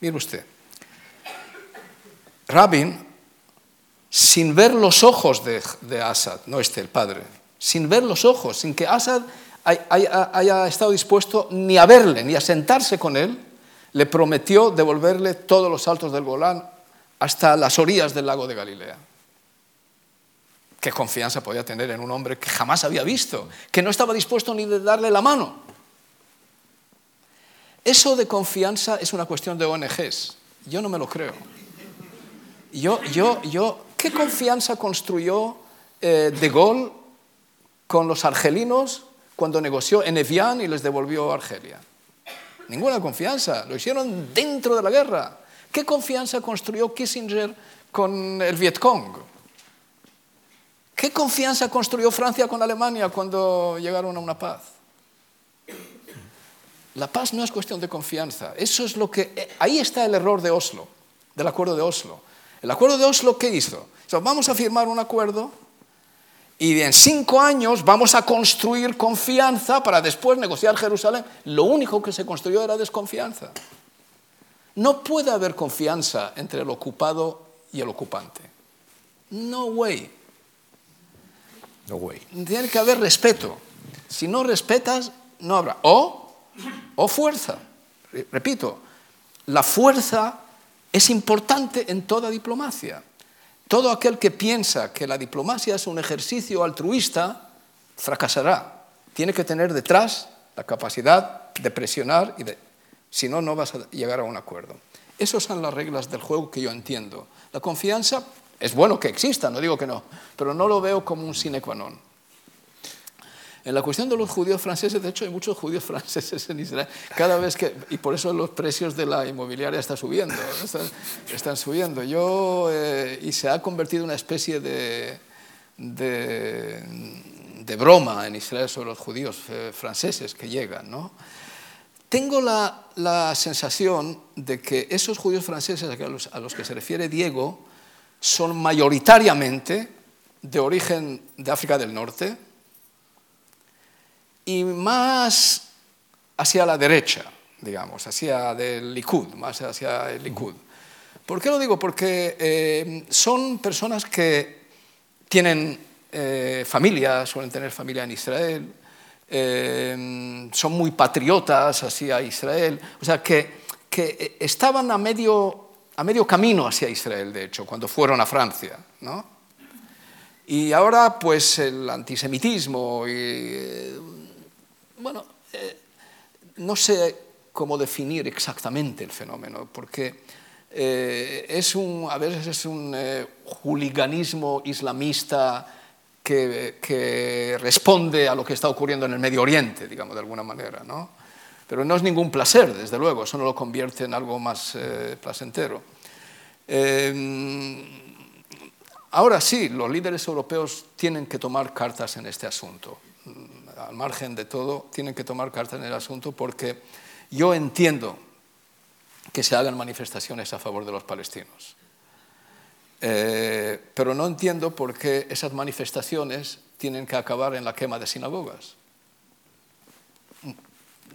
Mire usted, Rabin, sin ver los ojos de, Assad, no este el padre, sin ver los ojos, sin que Assad haya estado dispuesto ni a verle, ni a sentarse con él, le prometió devolverle todos los altos del Golán hasta las orillas del lago de Galilea. ¿Qué confianza podía tener en un hombre que jamás había visto, que no estaba dispuesto ni de darle la mano? eso de confianza es una cuestión de ONGs. Yo no me lo creo. Yo, yo, yo, ¿Qué confianza construyó eh, De Gaulle con los argelinos cuando negoció en Evian y les devolvió Argelia? Ninguna confianza. Lo hicieron dentro de la guerra. ¿Qué confianza construyó Kissinger con el Vietcong? ¿Qué confianza construyó Francia con Alemania cuando llegaron a una paz? La paz no es cuestión de confianza. Eso es lo que ahí está el error de Oslo, del acuerdo de Oslo. El acuerdo de Oslo qué hizo? vamos a firmar un acuerdo y en cinco años vamos a construir confianza para después negociar Jerusalén. Lo único que se construyó era desconfianza. No puede haber confianza entre el ocupado y el ocupante. No way. No way. Tiene que haber respeto. Si no respetas, no habrá. O, o fuerza. Repito, la fuerza es importante en toda diplomacia. Todo aquel que piensa que la diplomacia es un ejercicio altruista, fracasará. Tiene que tener detrás la capacidad de presionar y de... Si no, no vas a llegar a un acuerdo. Esas son las reglas del juego que yo entiendo. La confianza es bueno que exista, no digo que no, pero no lo veo como un sine qua non. En la cuestión de los judíos franceses, de hecho hay muchos judíos franceses en Israel, cada vez que, y por eso los precios de la inmobiliaria están subiendo, están, subiendo. Yo, eh, y se ha convertido en una especie de, de, broma en Israel sobre los judíos eh, franceses que llegan. ¿no? Tengo la, la, sensación de que esos judíos franceses a los, a los que se refiere Diego son mayoritariamente de origen de África del Norte, y más hacia la derecha, digamos, hacia el Likud, más hacia el Likud. ¿Por qué lo digo? Porque eh, son personas que tienen eh, familia, suelen tener familia en Israel, eh, son muy patriotas hacia Israel, o sea, que, que estaban a medio, a medio camino hacia Israel, de hecho, cuando fueron a Francia, ¿no? Y ahora, pues, el antisemitismo y bueno, eh, no sé cómo definir exactamente el fenómeno, porque eh, es un, a veces es un eh, juliganismo islamista que, responde a lo que está ocurriendo en el Medio Oriente, digamos, de alguna manera, ¿no? Pero no es ningún placer, desde luego, eso no lo convierte en algo más placentero. ahora sí, los líderes europeos tienen que tomar cartas en este asunto al margen de todo, tienen que tomar carta en el asunto porque yo entiendo que se hagan manifestaciones a favor de los palestinos. Eh, pero no entiendo por qué esas manifestaciones tienen que acabar en la quema de sinagogas.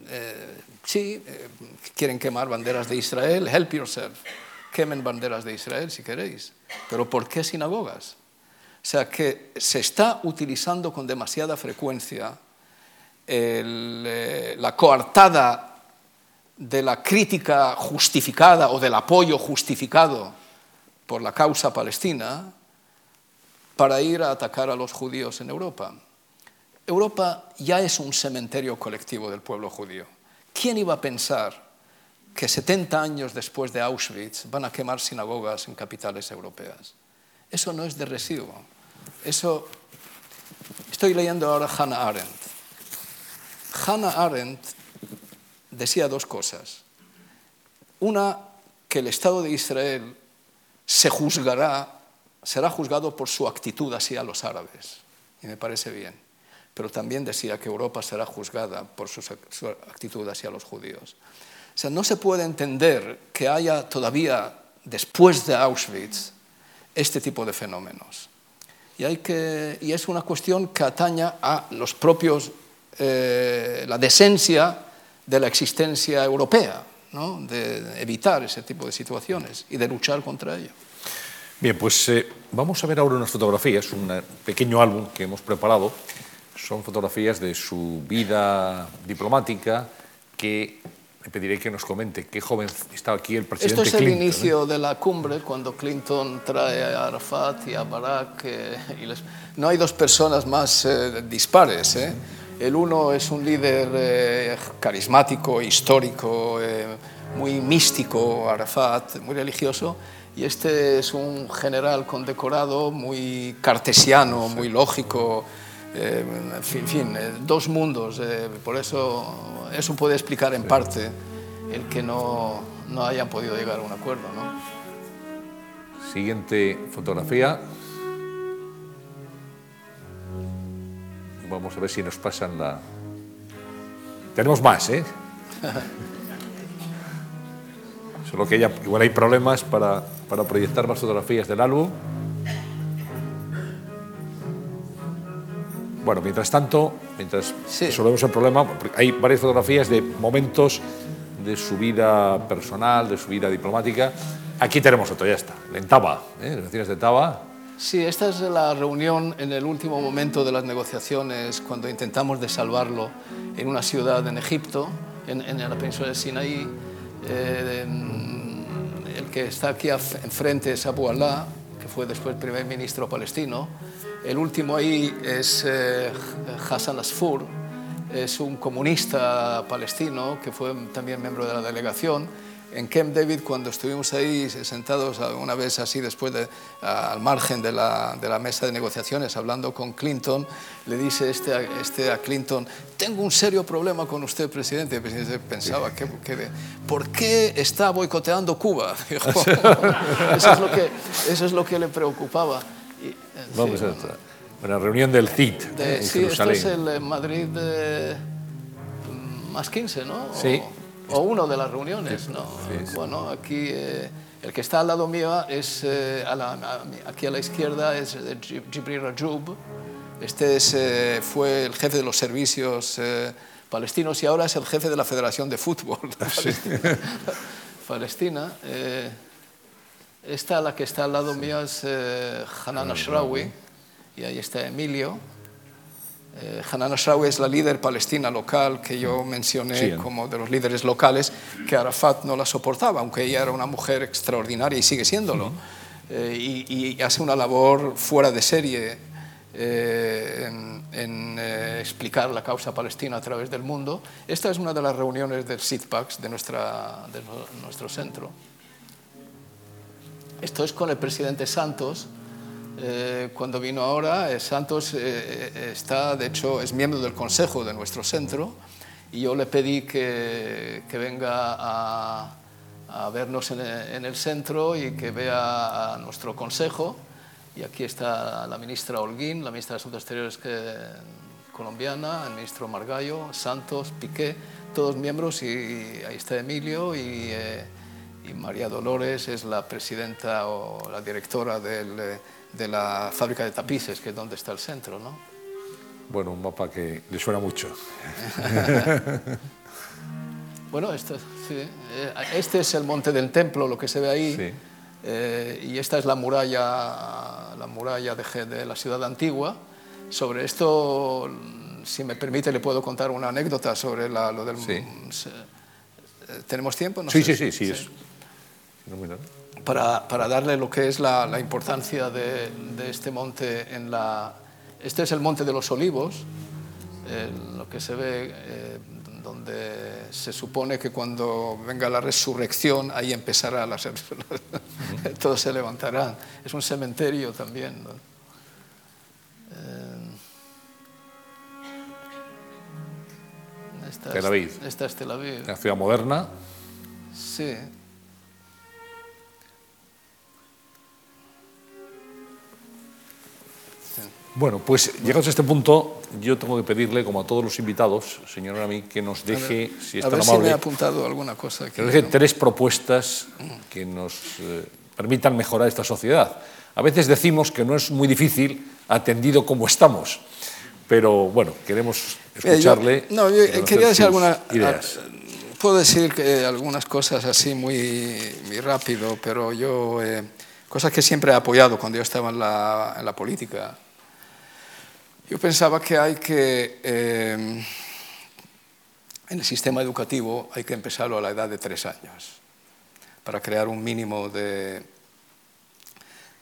Eh, sí, eh, quieren quemar banderas de Israel, help yourself. Quemen banderas de Israel si queréis. Pero ¿por qué sinagogas? O sea que se está utilizando con demasiada frecuencia eh, la coartada de la crítica justificada o del apoyo justificado por la causa palestina para ir a atacar a los judíos en Europa. Europa ya es un cementerio colectivo del pueblo judío. ¿Quién iba a pensar que 70 años después de Auschwitz van a quemar sinagogas en capitales europeas? Eso no es de residuo. Eso estoy leyendo ahora Hannah Arendt. Hannah Arendt decía dos cosas. Una, que el Estado de Israel se juzgará, será juzgado por su actitud hacia los árabes, y me parece bien. Pero también decía que Europa será juzgada por su, actitud hacia los judíos. O sea, no se puede entender que haya todavía, después de Auschwitz, este tipo de fenómenos. Y, hay que, y es una cuestión que ataña a los propios eh, la decencia de la existencia europea, ¿no? de evitar ese tipo de situaciones y de luchar contra ello. Bien, pues eh, vamos a ver ahora unas fotografías, un pequeño álbum que hemos preparado. Son fotografías de su vida diplomática que le pediré que nos comente qué joven está aquí el presidente Esto es el inicio de la cumbre, cuando Clinton trae a Arafat y a Barack. Eh, y les... No hay dos personas más dispares. ¿eh? El uno es un líder eh, carismático, histórico, eh, muy místico, Arafat, muy religioso, y este es un general condecorado, muy cartesiano, muy lógico, eh, en fin, fin dos mundos. por eso eso puede explicar en parte el que no, no hayan podido llegar a un acuerdo. ¿no? Siguiente fotografía. Vamos a ver si nos pasan la... Tenemos más, ¿eh? Solo que ya, igual hay problemas para, para proyectar más fotografías del álbum. Bueno, mientras tanto, mientras sí. resolvemos el problema, hay varias fotografías de momentos de su vida personal, de su vida diplomática. Aquí tenemos otro, ya está, en Taba, ¿eh? las de Taba. Sí, esta es la reunión en el último momento de las negociaciones, cuando intentamos de salvarlo en una ciudad en Egipto, en, en la península de Sinaí. Eh, el que está aquí enfrente es Abu Alá, que fue después primer ministro palestino. El último ahí es eh, Hassan Asfur, es un comunista palestino que fue también miembro de la delegación en Camp David, cuando estuvimos ahí sentados una vez así después de, al margen de la, de la, mesa de negociaciones, hablando con Clinton, le dice este, este a Clinton, tengo un serio problema con usted, presidente. El presidente pensaba, que, ¿por qué está boicoteando Cuba? eso, es lo que, eso es lo que le preocupaba. Y, Vamos a una reunión del CIT de, en sí, esto es el Madrid de, más 15, ¿no? Sí o uno de las reuniones. ¿no? Bueno, aquí eh, el que está al lado mío es, eh, aquí a la izquierda es Jibril Rajoub. Este es, eh, fue el jefe de los servicios palestinos y ahora es el jefe de la Federación de Fútbol de Palestina. Palestina. Esta, la que está al lado mío, es Hanan Ashrawi y ahí está Emilio. Eh, Hanan Ashrawi es la líder palestina local que yo mencioné como de los líderes locales, que Arafat no la soportaba, aunque ella era una mujer extraordinaria y sigue siéndolo. Eh, y, hace una labor fuera de serie eh, en, explicar la causa palestina a través del mundo. Esta es una de las reuniones del SIDPAX de, nuestra, de nuestro centro. Esto es con el presidente Santos, eh, cuando vino ahora, eh, Santos eh, está, de hecho, es miembro del consejo de nuestro centro. Y yo le pedí que, que venga a, vernos en, en, el centro y que vea a nuestro consejo. Y aquí está la ministra Holguín, la ministra de Asuntos Exteriores que, colombiana, el ministro Margallo, Santos, Piqué, todos miembros. Y, ahí está Emilio y, y María Dolores es la presidenta o la directora del de la fábrica de tapices, que es donde está el centro, ¿no? Bueno, un mapa que le suena mucho. bueno, este, sí. Eh, este es el monte del templo, lo que se ve ahí. Sí. Eh, y esta es la muralla, la muralla de, de, la ciudad antigua. Sobre esto, si me permite, le puedo contar una anécdota sobre la, lo del... Sí. Eh, ¿Tenemos tiempo? No sí, sé. sí, sí, sí, sí. Es para, para, darle lo que es la, la importancia de, de, este monte en la... Este es el Monte de los Olivos, eh, lo que se ve eh, donde se supone que cuando venga la resurrección ahí empezará la... todos se levantarán. Es un cementerio también. ¿no? Eh, esta, Tel Aviv. Esta es Tel Aviv. Una ciudad moderna. Sí. Bueno, pues llegados a este punto, yo tengo que pedirle, como a todos los invitados, señor Rami, que nos deje, ver, si es tan ver amable, si me he apuntado alguna cosa. Que nos deje tres propuestas que nos eh, permitan mejorar esta sociedad. A veces decimos que no es muy difícil, atendido como estamos, pero bueno, queremos escucharle. Yo, no, yo quería decir algunas ideas. Puedo decir que algunas cosas así muy, muy rápido, pero yo, eh, cosas que siempre he apoyado cuando yo estaba en la, en la política yo pensaba que hay que, eh, en el sistema educativo, hay que empezarlo a la edad de tres años, para crear un mínimo de,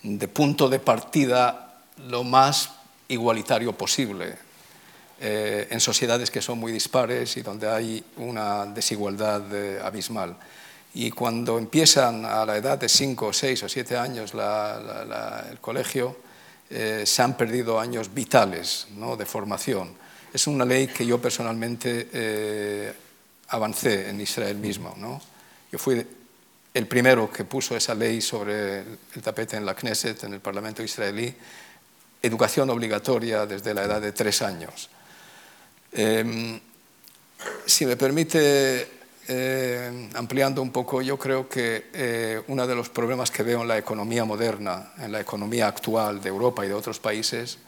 de punto de partida lo más igualitario posible. eh, en sociedades que son muy dispares y donde hay una desigualdad eh, abismal. Y cuando empiezan a la edad de 5, 6 o 7 años el colegio, eh, se han perdido años vitales ¿no? de formación. Es una ley que yo personalmente avancé en Israel mismo. Yo fui el primero que puso esa ley sobre el tapete en la Knesset, en el Parlamento israelí, educación obligatoria desde la edad de tres años. Em, si me permite, eh, ampliando un poco, yo creo que eh, uno de los problemas que veo en la economía moderna, en la economía actual de Europa y de otros países,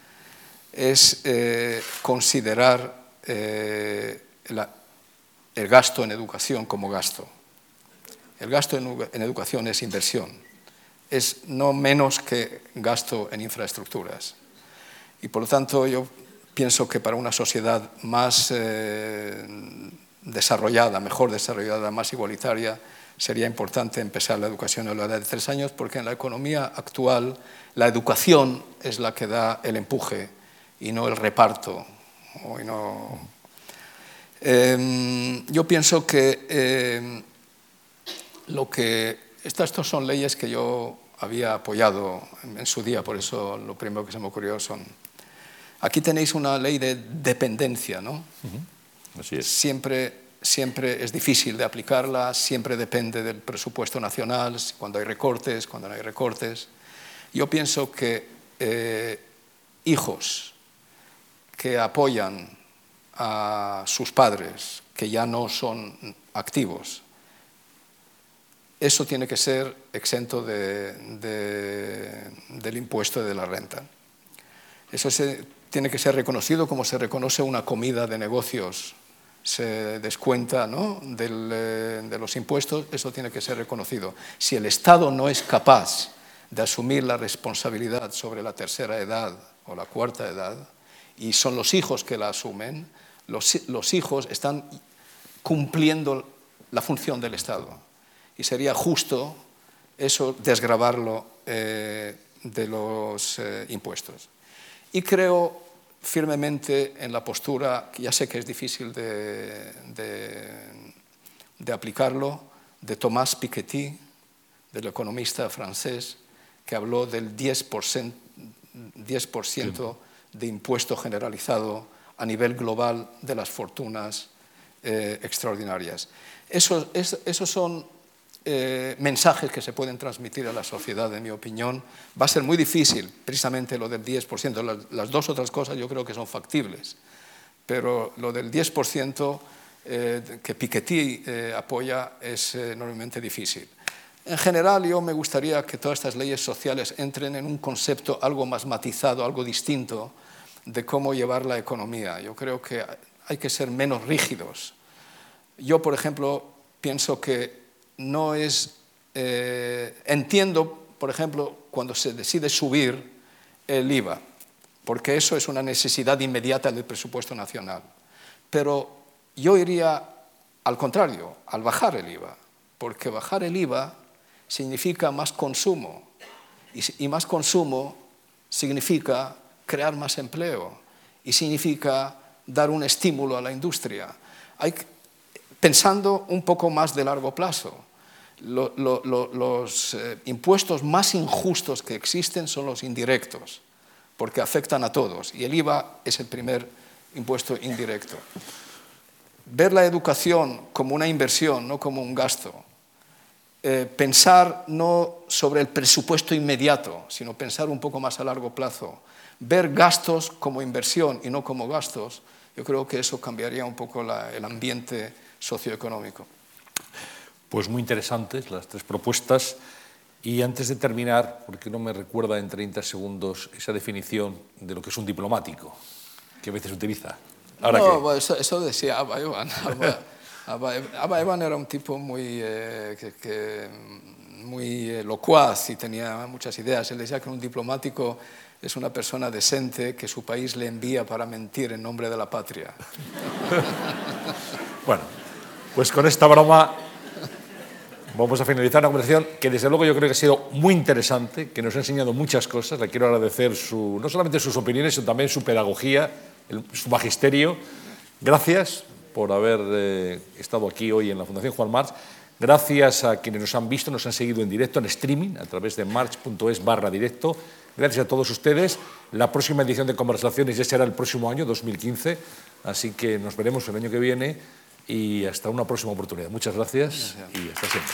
es eh, considerar el gasto en educación como gasto. El gasto en educación es inversión, es no menos que gasto en infraestructuras. Y por lo tanto yo pienso que para una sociedad más eh, desarrollada, mejor desarrollada, más igualitaria, sería importante empezar la educación a la edad de tres años, porque en la economía actual la educación es la que da el empuje y no el reparto. Em, yo pienso que em, lo que estas, son leyes que yo había apoyado en su día, por eso lo primero que se me ocurrió son Aquí tenéis una ley de dependencia, ¿no? Siempre, siempre es difícil de aplicarla, siempre depende del presupuesto nacional, cuando hay recortes, cuando no hay recortes. Yo pienso que eh, hijos que apoyan a sus padres, que ya no son activos, eso tiene que ser exento del impuesto de la renta. Eso tiene que ser reconocido como se reconoce una comida de negocios. Se descuenta eh, de los impuestos, eso tiene que ser reconocido. Si el Estado no es capaz de asumir la responsabilidad sobre la tercera edad o la cuarta edad, y son los hijos que la asumen, los, hijos están cumpliendo la función del Estado. Y sería justo eso desgravarlo eh, de los eh, impuestos. Y creo firmemente en la postura, que ya sé que es difícil de, de, aplicarlo, de Thomas Piketty, del economista francés, que habló del 10%, 10 de impuesto generalizado a nivel global de las fortunas eh, extraordinarias. Esos, esos son eh, mensajes que se pueden transmitir a la sociedad, en mi opinión, va a ser muy difícil, precisamente lo del 10%. Las, dos otras cosas yo creo que son factibles, pero lo del 10% eh, que Piketty eh, apoya es enormemente difícil. En general, yo me gustaría que todas estas leyes sociales entren en un concepto algo más matizado, algo distinto de cómo llevar la economía. Yo creo que hay que ser menos rígidos. Yo, por ejemplo, pienso que no es... Eh, entiendo, por ejemplo, cuando se decide subir el IVA, porque eso es una necesidad inmediata del presupuesto nacional. Pero yo iría al contrario, al bajar el IVA, porque bajar el IVA significa más consumo, y, más consumo significa crear más empleo, y significa dar un estímulo a la industria. Hay, pensando un poco más de largo plazo los eh, impuestos más injustos que existen son los indirectos, porque afectan a todos, y el IVA es el primer impuesto indirecto. Ver la educación como una inversión, no como un gasto. Eh, pensar no sobre el presupuesto inmediato, sino pensar un poco más a largo plazo. Ver gastos como inversión y no como gastos, yo creo que eso cambiaría un poco el ambiente socioeconómico. Pues muy interesantes las tres propuestas. Y antes de terminar, ¿por qué no me recuerda en 30 segundos esa definición de lo que es un diplomático, que a veces utiliza? ¿Ahora no, eso, decía Abba Evan. Abba, Evan era un tipo muy, eh, que, muy eh, locuaz y tenía muchas ideas. Él decía que un diplomático es una persona decente que su país le envía para mentir en nombre de la patria. bueno, pues con esta broma Vamos a finalizar una conversación que desde luego yo creo que ha sido muy interesante, que nos ha enseñado muchas cosas. Le quiero agradecer su, no solamente sus opiniones, sino también su pedagogía su magisterio. Gracias por haber eh, estado aquí hoy en la Fundación Juan March. Gracias a quienes nos han visto, nos han seguido en directo, en streaming, a través de march.es barra directo. Gracias a todos ustedes. La próxima edición de Conversaciones ya será el próximo año, 2015, así que nos veremos el año que viene y hasta una próxima oportunidad. Muchas gracias, y hasta siempre.